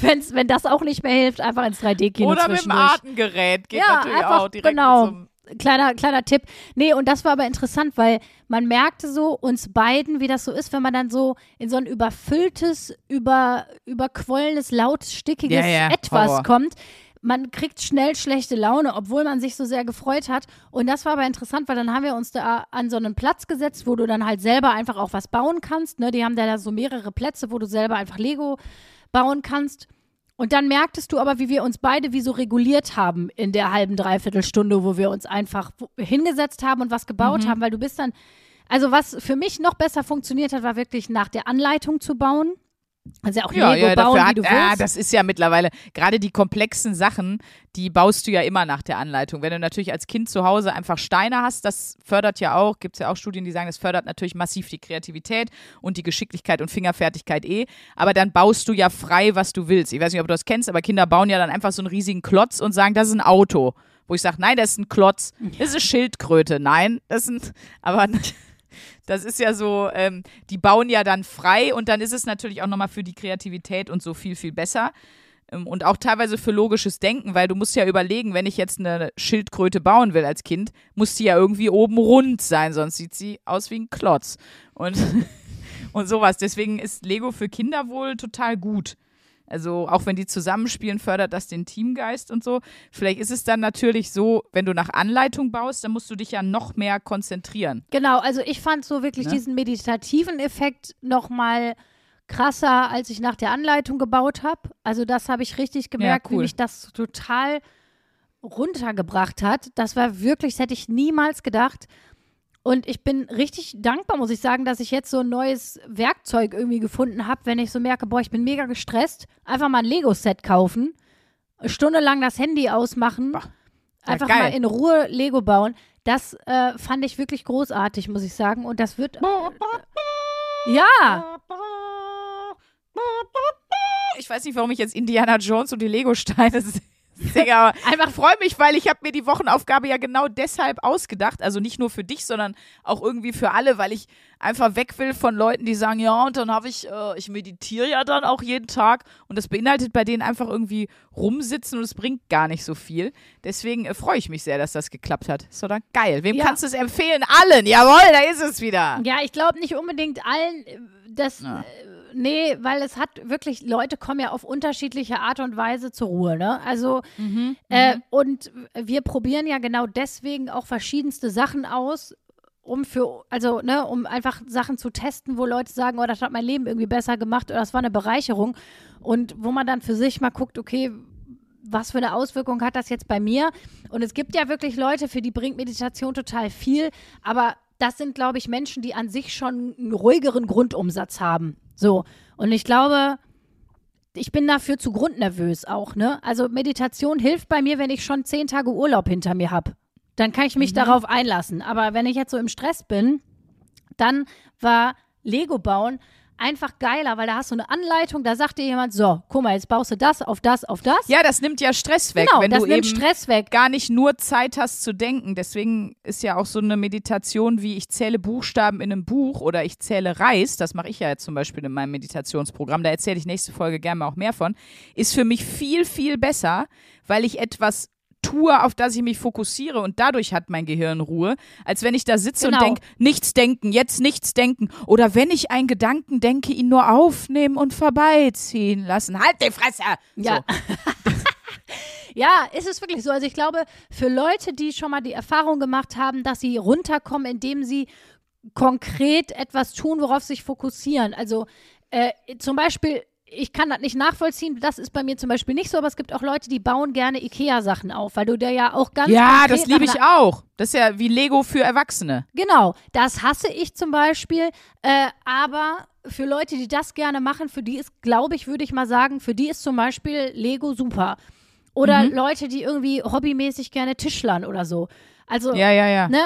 Wenn's, wenn das auch nicht mehr hilft, einfach ins 3D-Kino Oder mit dem. Atemgerät geht Ja, natürlich einfach, auch direkt genau. einem Kleiner, kleiner Tipp. Nee, und das war aber interessant, weil man merkte so uns beiden, wie das so ist, wenn man dann so in so ein überfülltes, über, überquollenes, laut, stickiges Ja, ja, Etwas Horror. kommt. Man kriegt schnell schlechte Laune, obwohl man sich so sehr gefreut hat. Und das war aber interessant, weil dann haben wir uns da an so einen Platz gesetzt, wo du dann halt selber einfach auch was bauen kannst. Ne? Die haben da so mehrere Plätze, wo du selber einfach Lego bauen kannst. Und dann merktest du aber, wie wir uns beide wie so reguliert haben in der halben, dreiviertel Stunde, wo wir uns einfach hingesetzt haben und was gebaut haben, weil du bist dann, also was für mich noch besser funktioniert hat, war wirklich nach der Anleitung zu bauen. Kannst ja auch Ja, Lego ja, bauen, dafür wie hat, du ah, willst. das ist ja mittlerweile, gerade die komplexen Sachen, die baust du ja immer nach der Anleitung. Wenn du natürlich als Kind zu Hause einfach Steine hast, das fördert ja auch, gibt es ja auch Studien, die sagen, das fördert natürlich massiv die Kreativität und die Geschicklichkeit und Fingerfertigkeit eh. Aber dann baust du ja frei, was du willst. Ich weiß nicht, ob du das kennst, aber Kinder bauen ja dann einfach so einen riesigen Klotz und sagen, das ist ein Auto. Wo ich sage, nein, das ist ein Klotz, das ist eine Schildkröte. Nein, das ist ein, aber das ist ja so, ähm, die bauen ja dann frei und dann ist es natürlich auch nochmal für die Kreativität und so viel, viel besser. Ähm, und auch teilweise für logisches Denken, weil du musst ja überlegen, wenn ich jetzt eine Schildkröte bauen will als Kind, muss die ja irgendwie oben rund sein, sonst sieht sie aus wie ein Klotz. Und, und sowas. Deswegen ist Lego für Kinder wohl total gut. Also auch wenn die zusammenspielen, fördert das den Teamgeist und so. Vielleicht ist es dann natürlich so, wenn du nach Anleitung baust, dann musst du dich ja noch mehr konzentrieren. Genau, also ich fand so wirklich Ne? diesen meditativen Effekt noch mal krasser, als ich nach der Anleitung gebaut habe. Also das habe ich richtig gemerkt, wie cool. mich das total runtergebracht hat. Das war wirklich, das hätte ich niemals gedacht. Und ich bin richtig dankbar, muss ich sagen, dass ich jetzt so ein neues Werkzeug irgendwie gefunden habe, wenn ich so merke, boah, ich bin mega gestresst. Einfach mal ein Lego-Set kaufen, eine Stunde lang das Handy ausmachen, Boah, einfach geil. mal in Ruhe Lego bauen. Das äh, fand ich wirklich großartig, muss ich sagen. Und das wird. Ja, Ich weiß nicht, warum ich jetzt Indiana Jones und die Lego-Steine singe, aber einfach freue mich, weil ich habe mir die Wochenaufgabe ja genau deshalb ausgedacht. Also nicht nur für dich, sondern auch irgendwie für alle, weil ich einfach weg will von Leuten, die sagen, ja, und dann habe ich, äh, ich meditiere ja dann auch jeden Tag. Und das beinhaltet bei denen einfach irgendwie rumsitzen und es bringt gar nicht so viel. Deswegen äh, freue ich mich sehr, dass das geklappt hat. Ist doch dann geil. Wem Ja. kannst du es empfehlen? Allen. Jawohl, da ist es wieder. ja, ich glaube nicht unbedingt allen. Das. Ja. Äh, nee, weil es hat wirklich, Leute kommen ja auf unterschiedliche Art und Weise zur Ruhe, ne? Also, äh, und wir probieren ja genau deswegen auch verschiedenste Sachen aus, um für, also, ne, um einfach Sachen zu testen, wo Leute sagen, oh, das hat mein Leben irgendwie besser gemacht oder das war eine Bereicherung. Und wo man dann für sich mal guckt, okay, was für eine Auswirkung hat das jetzt bei mir? Und es gibt ja wirklich Leute, für die bringt Meditation total viel, aber das sind, glaube ich, Menschen, die an sich schon einen ruhigeren Grundumsatz haben. So. Und ich glaube, ich bin dafür zu grundnervös auch, ne? Also Meditation hilft bei mir, wenn ich schon zehn Tage Urlaub hinter mir habe. Dann kann ich mich darauf einlassen. Aber wenn ich jetzt so im Stress bin, dann war Lego bauen einfach geiler, weil da hast du eine Anleitung, da sagt dir jemand, so, guck mal, jetzt baust du das auf das auf das. Ja, das nimmt ja Stress weg, genau, wenn das du nimmt eben Stress weg. gar nicht nur Zeit hast zu denken. Deswegen ist ja auch so eine Meditation wie ich zähle Buchstaben in einem Buch oder ich zähle Reis, das mache ich ja jetzt zum Beispiel in meinem Meditationsprogramm, da erzähle ich nächste Folge gerne mal auch mehr von, ist für mich viel, viel besser, weil ich etwas tue, auf das ich mich fokussiere und dadurch hat mein Gehirn Ruhe, als wenn ich da sitze Genau. und denke, nichts denken, jetzt nichts denken. Oder wenn ich einen Gedanken denke, ihn nur aufnehmen und vorbeiziehen lassen. Halt die Fresse! Ja. So. Ja, ist es wirklich so. Also ich glaube, für Leute, die schon mal die Erfahrung gemacht haben, dass sie runterkommen, indem sie konkret etwas tun, worauf sie sich fokussieren. Also äh, zum Beispiel, ich kann das nicht nachvollziehen, das ist bei mir zum Beispiel nicht so, aber es gibt auch Leute, die bauen gerne Ikea-Sachen auf, weil du da ja auch ganz Ja, das liebe ich auch. Das ist ja wie Lego für Erwachsene. Genau, das hasse ich zum Beispiel. Äh, aber für Leute, die das gerne machen, für die ist, glaube ich, würde ich mal sagen, für die ist zum Beispiel Lego super. Oder Mhm. Leute, die irgendwie hobbymäßig gerne Tischlern oder so. Also, Ja, ja, ja. ne,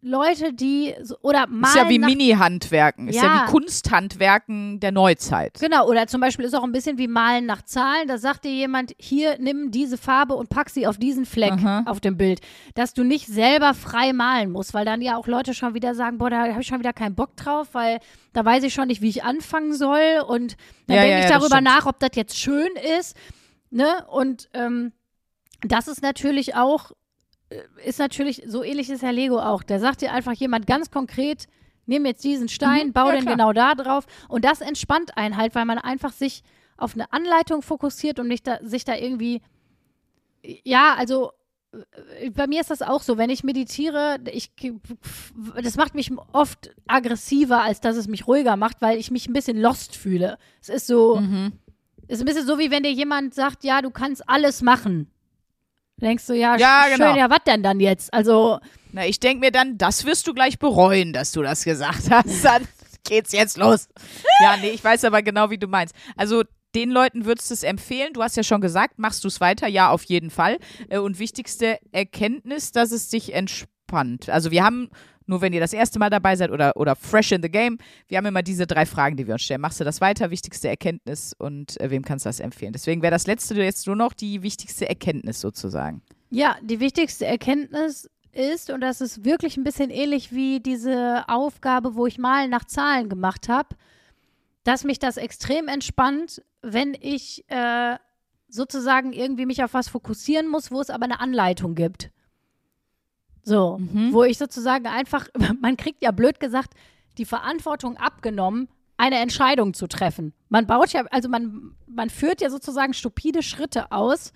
Leute, die so, oder malen Ist ja wie Mini-Handwerken. Ist ja. Ja. wie Kunsthandwerken der Neuzeit. Genau, oder zum Beispiel ist auch ein bisschen wie Malen nach Zahlen. Da sagt dir jemand, hier, nimm diese Farbe und pack sie auf diesen Fleck Aha. auf dem Bild. Dass du nicht selber frei malen musst, weil dann ja auch Leute schon wieder sagen, boah, da habe ich schon wieder keinen Bock drauf, weil da weiß ich schon nicht, wie ich anfangen soll. Und dann Ja, denke ja, ich darüber nach, ob das jetzt schön ist. Ne? Und ähm, das ist natürlich auch, ist natürlich, so ähnlich ist Herr Lego auch. Der sagt dir einfach jemand ganz konkret, nimm jetzt diesen Stein, bau Mhm. ja, den klar. genau da drauf. Und das entspannt einen halt, weil man einfach sich auf eine Anleitung fokussiert und nicht da, sich da irgendwie, ja, also äh, bei mir ist das auch so, wenn ich meditiere, ich, das macht mich oft aggressiver, als dass es mich ruhiger macht, weil ich mich ein bisschen lost fühle. Es ist so, Mhm. ist ein bisschen so, wie wenn dir jemand sagt, ja, du kannst alles machen. Denkst du, ja, Ja, sch- genau. schön, ja, was denn dann jetzt? Also, Na, ich denke mir dann, das wirst du gleich bereuen, dass du das gesagt hast. Dann, geht's jetzt los. Ja, nee, ich weiß aber genau, wie du meinst. Also den Leuten würdest du es empfehlen? Du hast ja schon gesagt, machst du es weiter? Ja, auf jeden Fall. Äh, und wichtigste Erkenntnis, dass es dich entspannt. Also wir haben, nur wenn ihr das erste Mal dabei seid oder, oder fresh in the game, wir haben immer diese drei Fragen, die wir uns stellen. Machst du das weiter? Wichtigste Erkenntnis und äh, wem kannst du das empfehlen? Deswegen wäre das letzte jetzt nur noch die wichtigste Erkenntnis sozusagen. Ja, die wichtigste Erkenntnis ist, und das ist wirklich ein bisschen ähnlich wie diese Aufgabe, wo ich mal nach Zahlen gemacht habe, dass mich das extrem entspannt, wenn ich äh, sozusagen irgendwie mich auf was fokussieren muss, wo es aber eine Anleitung gibt. So, Mhm. wo ich sozusagen einfach, man kriegt ja blöd gesagt, die Verantwortung abgenommen, eine Entscheidung zu treffen. Man baut ja, also man, man führt ja sozusagen stupide Schritte aus,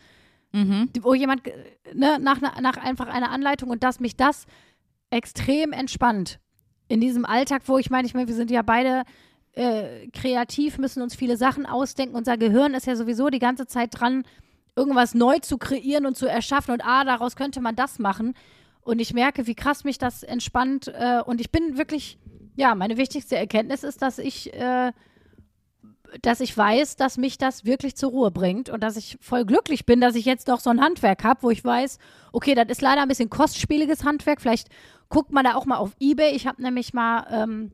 Mhm. wo jemand äh, ne, nach, nach einfach einer Anleitung und dass mich das extrem entspannt. In diesem Alltag, wo ich meine, ich meine, wir sind ja beide äh, kreativ, müssen uns viele Sachen ausdenken. Unser Gehirn ist ja sowieso die ganze Zeit dran, irgendwas neu zu kreieren und zu erschaffen und ah, daraus könnte man das machen. Und ich merke, wie krass mich das entspannt. Äh, und ich bin wirklich, ja, meine wichtigste Erkenntnis ist, dass ich, äh, dass ich weiß, dass mich das wirklich zur Ruhe bringt und dass ich voll glücklich bin, dass ich jetzt noch so ein Handwerk habe, wo ich weiß, okay, das ist leider ein bisschen kostspieliges Handwerk. Vielleicht guckt man da auch mal auf Ebay. Ich habe nämlich mal ähm,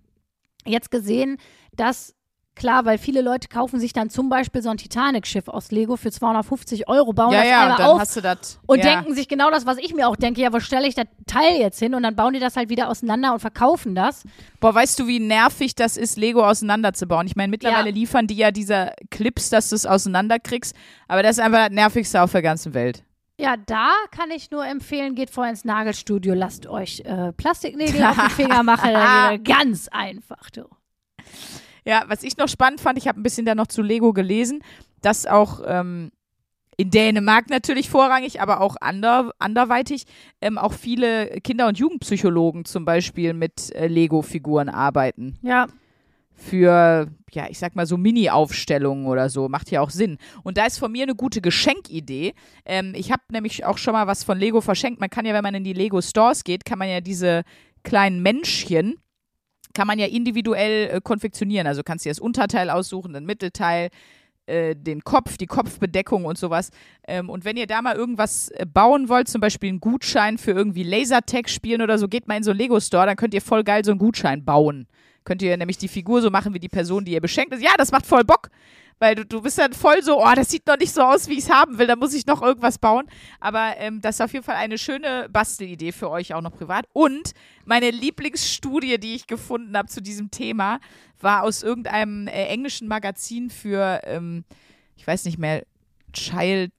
jetzt gesehen, dass klar, weil viele Leute kaufen sich dann zum Beispiel so ein Titanic-Schiff aus Lego für 250 Euro, bauen Ja, das ja, und einmal dann auf hast du das. und ja. denken sich genau das, was ich mir auch denke. Ja, wo stelle ich das Teil jetzt hin? Und dann bauen die das halt wieder auseinander und verkaufen das. Boah, weißt du, wie nervig das ist, Lego auseinanderzubauen? Ich meine, mittlerweile Ja. liefern die ja diese Clips, dass du es auseinanderkriegst, aber das ist einfach das Nervigste auf der ganzen Welt. Ja, da kann ich nur empfehlen, geht vorher ins Nagelstudio, lasst euch äh, Plastiknägel auf die Finger machen. Ganz einfach, du. Ja, was ich noch spannend fand, ich habe ein bisschen da noch zu Lego gelesen, dass auch ähm, in Dänemark natürlich vorrangig, aber auch ander, anderweitig ähm, auch viele Kinder- und Jugendpsychologen zum Beispiel mit äh, Lego-Figuren arbeiten. Ja, für, ja, ich sag mal so Mini-Aufstellungen oder so. Macht ja auch Sinn. Und da ist von mir eine gute Geschenkidee. Ähm, ich habe nämlich auch schon mal was von Lego verschenkt. Man kann ja, wenn man in die Lego-Stores geht, kann man ja diese kleinen Männchen, kann man ja individuell äh, konfektionieren. Also kannst du dir das Unterteil aussuchen, den Mittelteil, äh, den Kopf, die Kopfbedeckung und sowas. Ähm, und wenn ihr da mal irgendwas äh, bauen wollt, zum Beispiel einen Gutschein für irgendwie Lasertag spielen oder so, geht mal in so einen Lego-Store, dann könnt ihr voll geil so einen Gutschein bauen. Könnt ihr nämlich die Figur so machen wie die Person, die ihr beschenkt ist. Ja, das macht voll Bock. Weil du, du bist dann voll so, oh, das sieht noch nicht so aus, wie ich es haben will, da muss ich noch irgendwas bauen. Aber ähm, das ist auf jeden Fall eine schöne Bastelidee für euch auch noch privat. Und meine Lieblingsstudie, die ich gefunden habe zu diesem Thema, war aus irgendeinem äh, englischen Magazin für, ähm, ich weiß nicht mehr, Child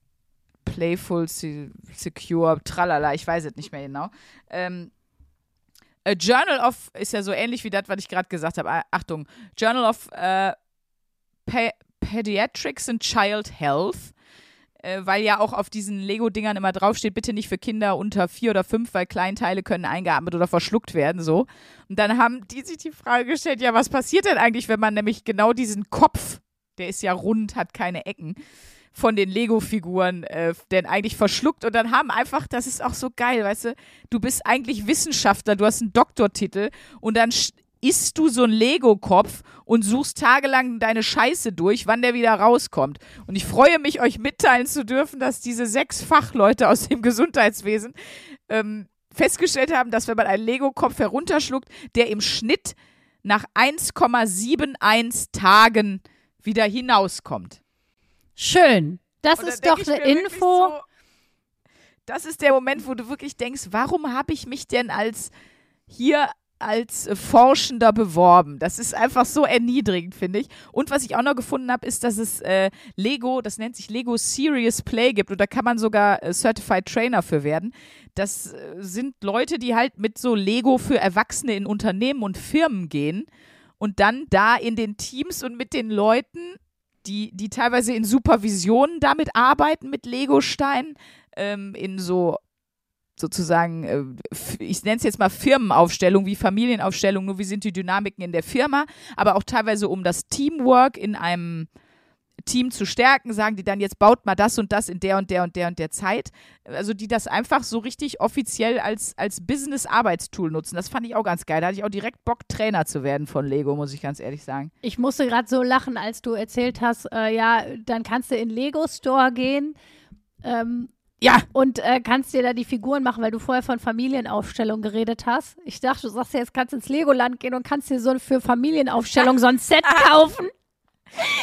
Playful Se Secure, tralala, ich weiß es nicht mehr genau. Ähm, A Journal of, ist ja so ähnlich wie das, was ich gerade gesagt habe. Achtung, Journal of äh, Pediatrics and Child Health. Äh, weil ja auch auf diesen Lego-Dingern immer draufsteht, bitte nicht für Kinder unter vier oder fünf, weil Kleinteile können eingeatmet oder verschluckt werden, so. Und dann haben die sich die Frage gestellt, ja, was passiert denn eigentlich, wenn man nämlich genau diesen Kopf, der ist ja rund, hat keine Ecken, von den Lego-Figuren äh, denn eigentlich verschluckt und dann haben einfach, das ist auch so geil, weißt du, du bist eigentlich Wissenschaftler, du hast einen Doktortitel und dann isst du so einen Lego-Kopf und suchst tagelang deine Scheiße durch, wann der wieder rauskommt. Und ich freue mich, euch mitteilen zu dürfen, dass diese sechs Fachleute aus dem Gesundheitswesen ähm, festgestellt haben, dass wenn man einen Lego-Kopf herunterschluckt, der im Schnitt nach 1,71 Tagen wieder hinauskommt. schön. Das ist doch eine Info. So, das ist der Moment, wo du wirklich denkst, warum habe ich mich denn als hier als äh, Forschender beworben? Das ist einfach so erniedrigend, finde ich. Und was ich auch noch gefunden habe, ist, dass es äh, Lego, das nennt sich Lego Serious Play gibt und da kann man sogar äh, Certified Trainer für werden. Das äh, sind Leute, die halt mit so Lego für Erwachsene in Unternehmen und Firmen gehen und dann da in den Teams und mit den Leuten die, die teilweise in Supervisionen damit arbeiten mit Lego-Steinen, ähm, in so sozusagen, äh, ich nenne es jetzt mal Firmenaufstellung, wie Familienaufstellung, nur wie sind die Dynamiken in der Firma, aber auch teilweise um das Teamwork in einem Team zu stärken, sagen die dann, jetzt baut mal das und das in der und der und der und der Zeit. Also die das einfach so richtig offiziell als, als Business-Arbeitstool nutzen. Das fand ich auch ganz geil. Da hatte ich auch direkt Bock, Trainer zu werden von Lego, muss ich ganz ehrlich sagen. Ich musste gerade so lachen, als du erzählt hast, äh, ja, dann kannst du in Lego Store gehen. Ähm, Ja, und äh, kannst dir da die Figuren machen, weil du vorher von Familienaufstellung geredet hast. Ich dachte, du sagst ja, jetzt kannst ins Legoland gehen und kannst dir so für Familienaufstellung so ein Set kaufen.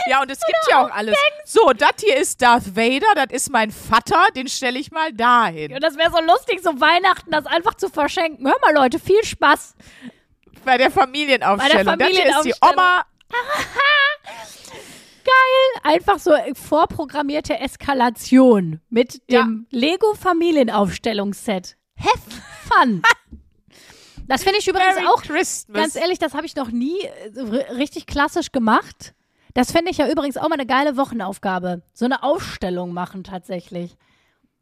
ja, und es gibt ja auch alles. So, das hier ist Darth Vader, das ist mein Vater, den stelle ich mal dahin. Und das wäre so lustig, so Weihnachten das einfach zu verschenken. Hör mal, Leute, viel Spaß. Bei der Familienaufstellung. Das hier ist die Familienaufstellung. Oma. Einfach so äh, vorprogrammierte Eskalation mit Ja. dem Lego Familienaufstellungsset. Have fun. Das finde ich übrigens Merry auch Christmas. Ganz ehrlich, das habe ich noch nie äh, richtig klassisch gemacht. Das fände ich ja übrigens auch mal eine geile Wochenaufgabe. So eine Aufstellung machen tatsächlich.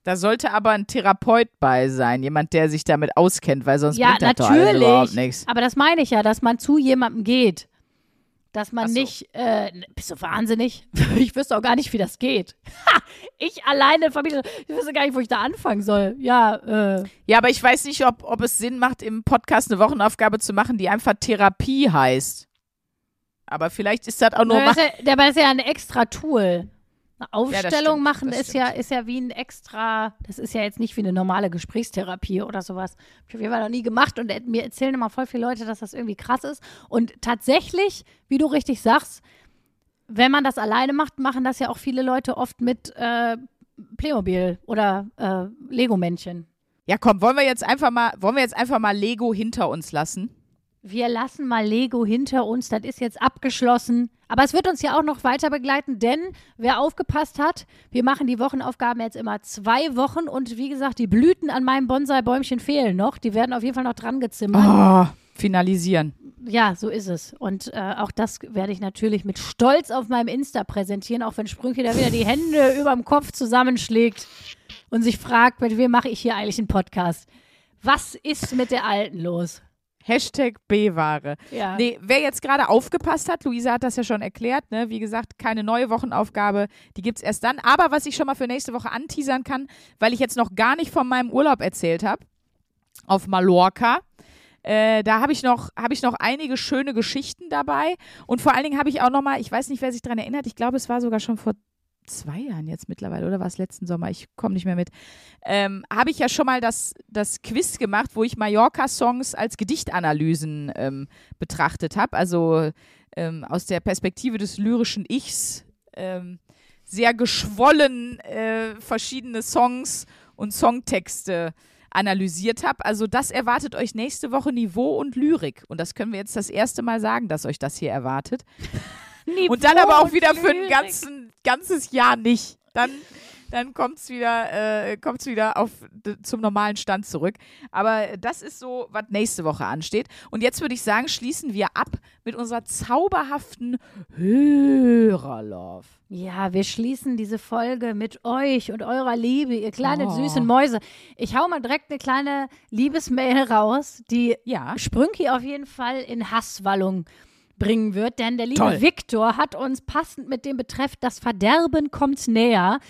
Da sollte aber ein Therapeut bei sein, jemand, der sich damit auskennt, weil sonst ja, bringt das doch alles überhaupt natürlich. nichts. Aber das meine ich ja, dass man zu jemandem geht. Dass man so. nicht, äh, bist du wahnsinnig? Ich wüsste auch gar nicht, wie das geht. Ha, ich alleine Familie, ich wüsste gar nicht, wo ich da anfangen soll. Ja, äh, Ja, aber ich weiß nicht, ob, ob es Sinn macht, im Podcast eine Wochenaufgabe zu machen, die einfach Therapie heißt. Aber vielleicht ist das auch nur. das Ma- ist ja, ist ja ein extra Tool. Eine Aufstellung stimmt, machen ist ja, ist ja wie ein extra, das ist ja jetzt nicht wie eine normale Gesprächstherapie oder sowas. Hab ich auf jeden Fall noch nie gemacht und mir erzählen immer voll viele Leute, dass das irgendwie krass ist. Und tatsächlich, wie du richtig sagst, wenn man das alleine macht, machen das ja auch viele Leute oft mit äh, Playmobil oder äh, Lego-Männchen. ja, komm, wollen wir jetzt einfach mal, wollen wir jetzt einfach mal Lego hinter uns lassen? Wir lassen mal Lego hinter uns, das ist jetzt abgeschlossen. Aber es wird uns ja auch noch weiter begleiten, denn wer aufgepasst hat, wir machen die Wochenaufgaben jetzt immer zwei Wochen und wie gesagt, die Blüten an meinem Bonsai-Bäumchen fehlen noch. Die werden auf jeden Fall noch dran gezimmert. Oh, finalisieren. Ja, so ist es. Und äh, auch das werde ich natürlich mit Stolz auf meinem Insta präsentieren, auch wenn Sprünke da wieder die Hände überm Kopf zusammenschlägt und sich fragt, mit wem mache ich hier eigentlich einen Podcast? Was ist mit der Alten los? Hashtag B-Ware. Ja. Nee, wer jetzt gerade aufgepasst hat, Luisa hat das ja schon erklärt, ne? Wie gesagt, keine neue Wochenaufgabe, die gibt's erst dann. Aber was ich schon mal für nächste Woche anteasern kann, weil ich jetzt noch gar nicht von meinem Urlaub erzählt habe, auf Mallorca. Äh, da habe ich, noch- hab ich noch einige schöne Geschichten dabei. Und vor allen Dingen habe ich auch noch mal, ich weiß nicht, wer sich daran erinnert, ich glaube, es war sogar schon vor zwei Jahren jetzt mittlerweile, oder war es letzten Sommer? Ich komme nicht mehr mit. Ähm, habe ich ja schon mal das, das Quiz gemacht, wo ich Mallorca-Songs als Gedichtanalysen ähm, betrachtet habe. Also ähm, aus der Perspektive des lyrischen Ichs. Ähm, sehr geschwollen äh, verschiedene Songs und Songtexte analysiert habe. Also das erwartet euch nächste Woche Niveau und Lyrik. Und das können wir jetzt das erste Mal sagen, dass euch das hier erwartet. Und dann aber auch wieder für ein ganzen, ganzes Jahr nicht. Dann, dann kommt es wieder, äh, kommt's wieder auf, zum normalen Stand zurück. Aber das ist so, was nächste Woche ansteht. Und jetzt würde ich sagen, schließen wir ab mit unserer zauberhaften Hörerlove. Ja, wir schließen diese Folge mit euch und eurer Liebe, ihr kleinen Oh. süßen Mäuse. Ich hau mal direkt eine kleine Liebesmail raus, die Ja. Sprünki auf jeden Fall in Hasswallung bringen wird, denn der liebe Toll. Viktor hat uns passend mit dem Betreff Das Verderben kommt näher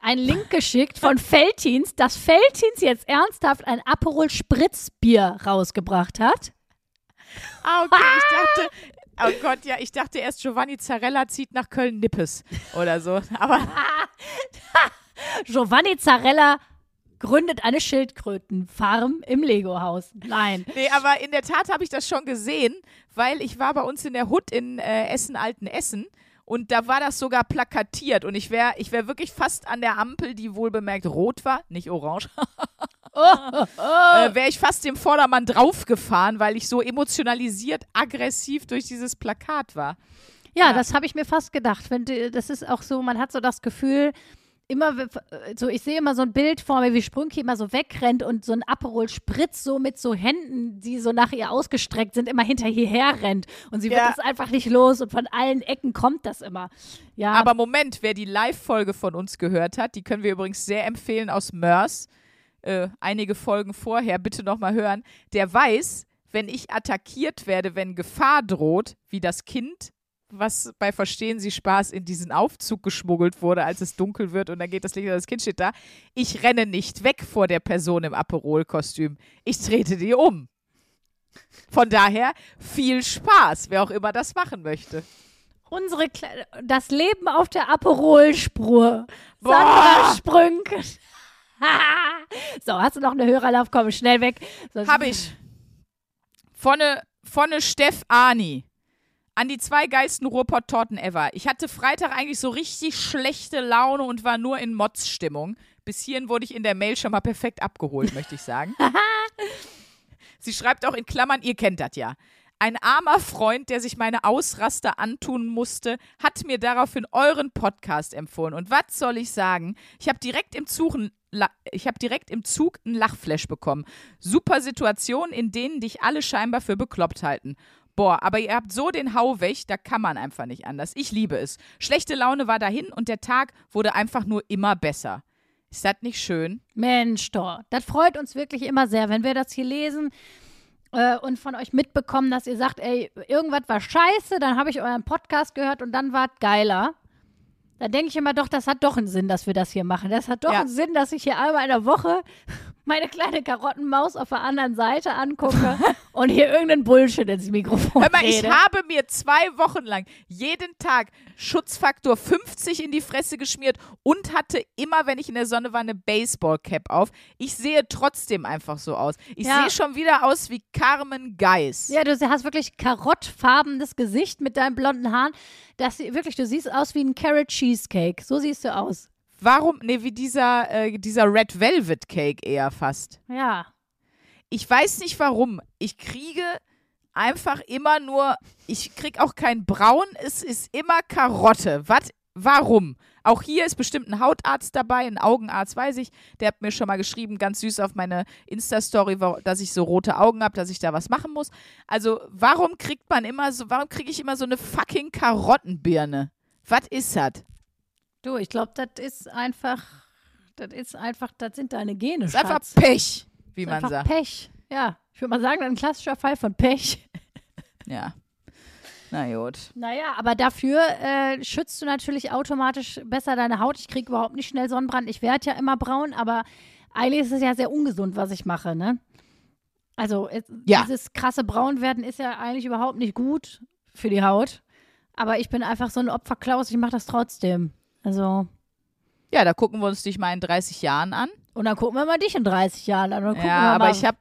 einen Link geschickt von Feltins, dass Feltins jetzt ernsthaft ein Aperol Spritzbier rausgebracht hat. Ah, okay, ich dachte, oh Gott, ja, ich dachte erst, Giovanni Zarella zieht nach Köln-Nippes oder so. Aber Giovanni Zarella gründet eine Schildkrötenfarm im Lego-Haus. Nein. Nee, aber in der Tat habe ich das schon gesehen, weil ich war bei uns in der Hut in äh, Essen-Alten-Essen und da war das sogar plakatiert und ich wäre ich wär wirklich fast an der Ampel, die wohlbemerkt rot war, nicht orange, äh, wäre ich fast dem Vordermann draufgefahren, weil ich so emotionalisiert, aggressiv durch dieses Plakat war. Ja, Ja. das habe ich mir fast gedacht. Wenn, das ist auch so, man hat so das Gefühl, immer, w- so ich sehe immer so ein Bild vor mir, wie Sprünki immer so wegrennt und so ein Aperol Spritz so mit so Händen, die so nach ihr ausgestreckt sind, immer hinter ihr herrennt. Und sie wird Ja. das einfach nicht los und von allen Ecken kommt das immer. Ja, Aber Moment, wer die Live-Folge von uns gehört hat, die können wir übrigens sehr empfehlen aus Mörs, äh, einige Folgen vorher, bitte nochmal hören, der weiß, wenn ich attackiert werde, wenn Gefahr droht, wie das Kind, was bei Verstehen Sie Spaß in diesen Aufzug geschmuggelt wurde, als es dunkel wird und dann geht das Licht und das Kind steht da. Ich renne nicht weg vor der Person im Aperol-Kostüm. Ich trete die um. Von daher viel Spaß, wer auch immer das machen möchte. Unsere Kle das Leben auf der Aperol-Spur. Sandra Sprünken. so, hast du noch eine Hörerlauf? Komm, schnell weg. Sonst- Habe ich. Vorne, vorne Steff Ani. An die zwei geilsten Ruhrpott-Torten ever. Ich hatte Freitag eigentlich so richtig schlechte Laune und war nur in Mods-Stimmung. Bis hierhin wurde ich in der Mail schon mal perfekt abgeholt, möchte ich sagen. Sie schreibt auch in Klammern, ihr kennt das ja. Ein armer Freund, der sich meine Ausraster antun musste, hat mir daraufhin euren Podcast empfohlen. Und was soll ich sagen? Ich habe direkt im Zug ich habe direkt im Zug einen Lachflash bekommen. Super Situationen, in denen dich alle scheinbar für bekloppt halten. Boah, aber ihr habt so den Hau weg, da kann man einfach nicht anders. Ich liebe es. Schlechte Laune war dahin und der Tag wurde einfach nur immer besser. Ist das nicht schön? Mensch, doch. Das freut uns wirklich immer sehr, wenn wir das hier lesen äh, und von euch mitbekommen, dass ihr sagt, ey, irgendwas war scheiße, dann habe ich euren Podcast gehört und dann war es geiler. Da denke ich immer doch, das hat doch einen Sinn, dass wir das hier machen. Das hat doch Ja. einen Sinn, dass ich hier einmal in der Woche meine kleine Karottenmaus auf der anderen Seite angucke und hier irgendeinen Bullshit ins Mikrofon Hör mal, ich rede. habe mir zwei Wochen lang jeden Tag Schutzfaktor 50 in die Fresse geschmiert und hatte immer, wenn ich in der Sonne war, eine Baseballcap auf. Ich sehe trotzdem einfach so aus. Ich Ja. sehe schon wieder aus wie Carmen Geis. Ja, du hast wirklich karottfarbenes Gesicht mit deinen blonden Haaren. Das, wirklich, du siehst aus wie ein Carrot Cheesecake. So siehst du aus. Warum? Nee, wie dieser, äh, dieser Red Velvet Cake eher fast. Ja. Ich weiß nicht warum. Ich kriege einfach immer nur, ich krieg auch kein Braun, es ist immer Karotte. Was? Warum? Auch hier ist bestimmt ein Hautarzt dabei, ein Augenarzt, weiß ich. Der hat mir schon mal geschrieben, ganz süß auf meine Insta-Story, dass ich so rote Augen habe, dass ich da was machen muss. Also, warum kriegt man immer so, warum kriege ich immer so eine fucking Karottenbirne? Was ist das? Du, ich glaube, das ist einfach, das ist einfach, das sind deine Gene, Das ist einfach. Pech, wie man einfach sagt. Pech. Ja, ich würde mal sagen, ein klassischer Fall von Pech. Ja. Na gut. Naja, aber dafür äh, schützt du natürlich automatisch besser deine Haut. Ich kriege überhaupt nicht schnell Sonnenbrand. Ich werde ja immer braun, aber eigentlich ist es ja sehr ungesund, was ich mache, ne? Also es, Ja. dieses krasse Braunwerden ist ja eigentlich überhaupt nicht gut für die Haut. Aber ich bin einfach so ein Opferklaus, ich mache das trotzdem. Also, Ja, da gucken wir uns dich mal in 30 Jahren an. und dann gucken wir mal dich in 30 Jahren an. Und gucken Ja, wir aber mal, ich habe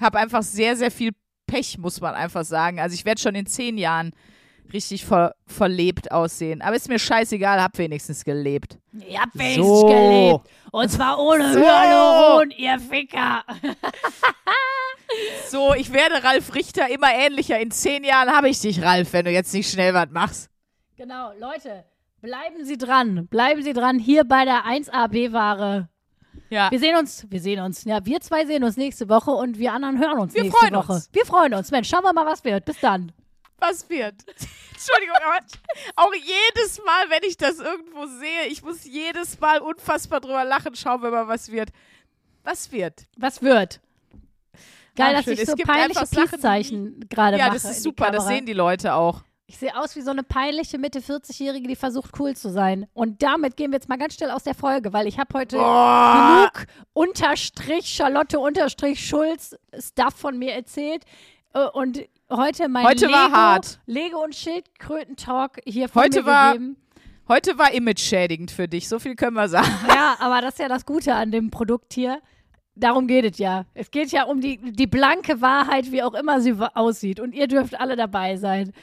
hab einfach sehr, sehr viel Pech, muss man einfach sagen. Also ich werde schon in zehn Jahren richtig ver verlebt aussehen. Aber ist mir scheißegal, hab wenigstens gelebt. Ihr habt wenigstens So. gelebt. Und zwar ohne So. Hyaluron, ihr Ficker. So, ich werde Ralf Richter immer ähnlicher. In zehn Jahren habe ich dich, Ralf, wenn du jetzt nicht schnell was machst. Genau, Leute, bleiben Sie dran. Bleiben Sie dran hier bei der 1AB-Ware. Ja. Wir sehen uns, wir sehen uns. Ja, wir zwei sehen uns nächste Woche und wir anderen hören uns Wir nächste freuen Woche. uns. Wir freuen uns. Mensch, schauen wir mal, was wird. Bis dann. Was wird? Entschuldigung, aber auch jedes Mal, wenn ich das irgendwo sehe, ich muss jedes Mal unfassbar drüber lachen. Schauen wir mal, was wird. Was wird? Was wird? Geil, Ah, dass schön. ich Es so gibt peinliche Peace-Zeichen gerade Ja, mache. das in ist super. Das sehen die Leute auch. Ich sehe aus wie so eine peinliche Mitte 40-Jährige, die versucht cool zu sein. Und damit gehen wir jetzt mal ganz schnell aus der Folge, weil ich habe heute Boah. genug Unterstrich Charlotte Unterstrich Schulz Stuff von mir erzählt. Äh, Und heute mein Heute Lego, war hart. Lego und Schildkröten-Talk hier von Heute mir war- gegeben. Heute war image-schädigend für dich. So viel können wir sagen. Ja, aber das ist ja das Gute an dem Produkt hier. Darum geht es ja. Es geht ja um die, die blanke Wahrheit, wie auch immer sie aussieht. Und ihr dürft alle dabei sein.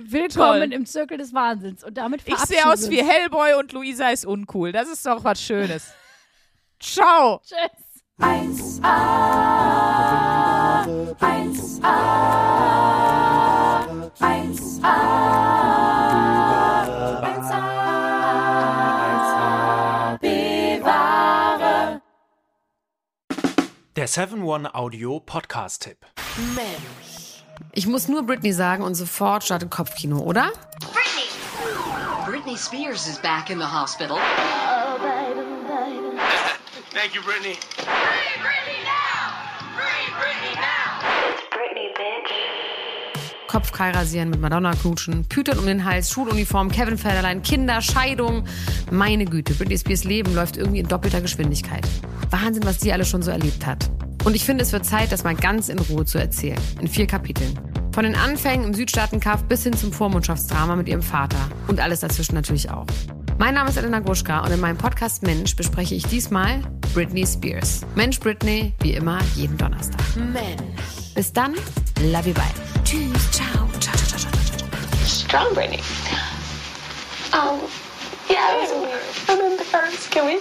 Willkommen Toll. im Zirkel des Wahnsinns. Und damit Ich sehe aus wie. Hellboy und Luisa ist uncool. Das ist doch was Schönes. Ciao. Tschüss. 1A, 1A, 1A, 1A, bewahre. Der 7-One Audio Podcast-Tipp. Mensch. Ich muss nur Britney sagen und sofort startet Kopfkino, oder? Britney Spears is back in the hospital. Thank you, Brittany. Kopf Kai rasieren, mit Madonna knutschen, Pütern um den Hals, Schuluniform, Kevin Federlein, Kinder, Scheidung. Meine Güte, Britney Spears Leben läuft irgendwie in doppelter Geschwindigkeit. Wahnsinn, was die alles schon so erlebt hat. Und ich finde, es wird Zeit, das mal ganz in Ruhe zu erzählen. In vier Kapiteln. Von den Anfängen im Südstaatenkampf bis hin zum Vormundschaftsdrama mit ihrem Vater. Und alles dazwischen natürlich auch. Mein Name ist Elena Gruschka und in meinem Podcast Mensch bespreche ich diesmal Britney Spears. Mensch Britney, wie immer, jeden Donnerstag. Mensch. Bis dann, love you, bye. Tschüss, ciao, ciao, ciao, ciao, ciao, ciao. Strong Brittany. Um, yeah, it was weird. And then the first, can we?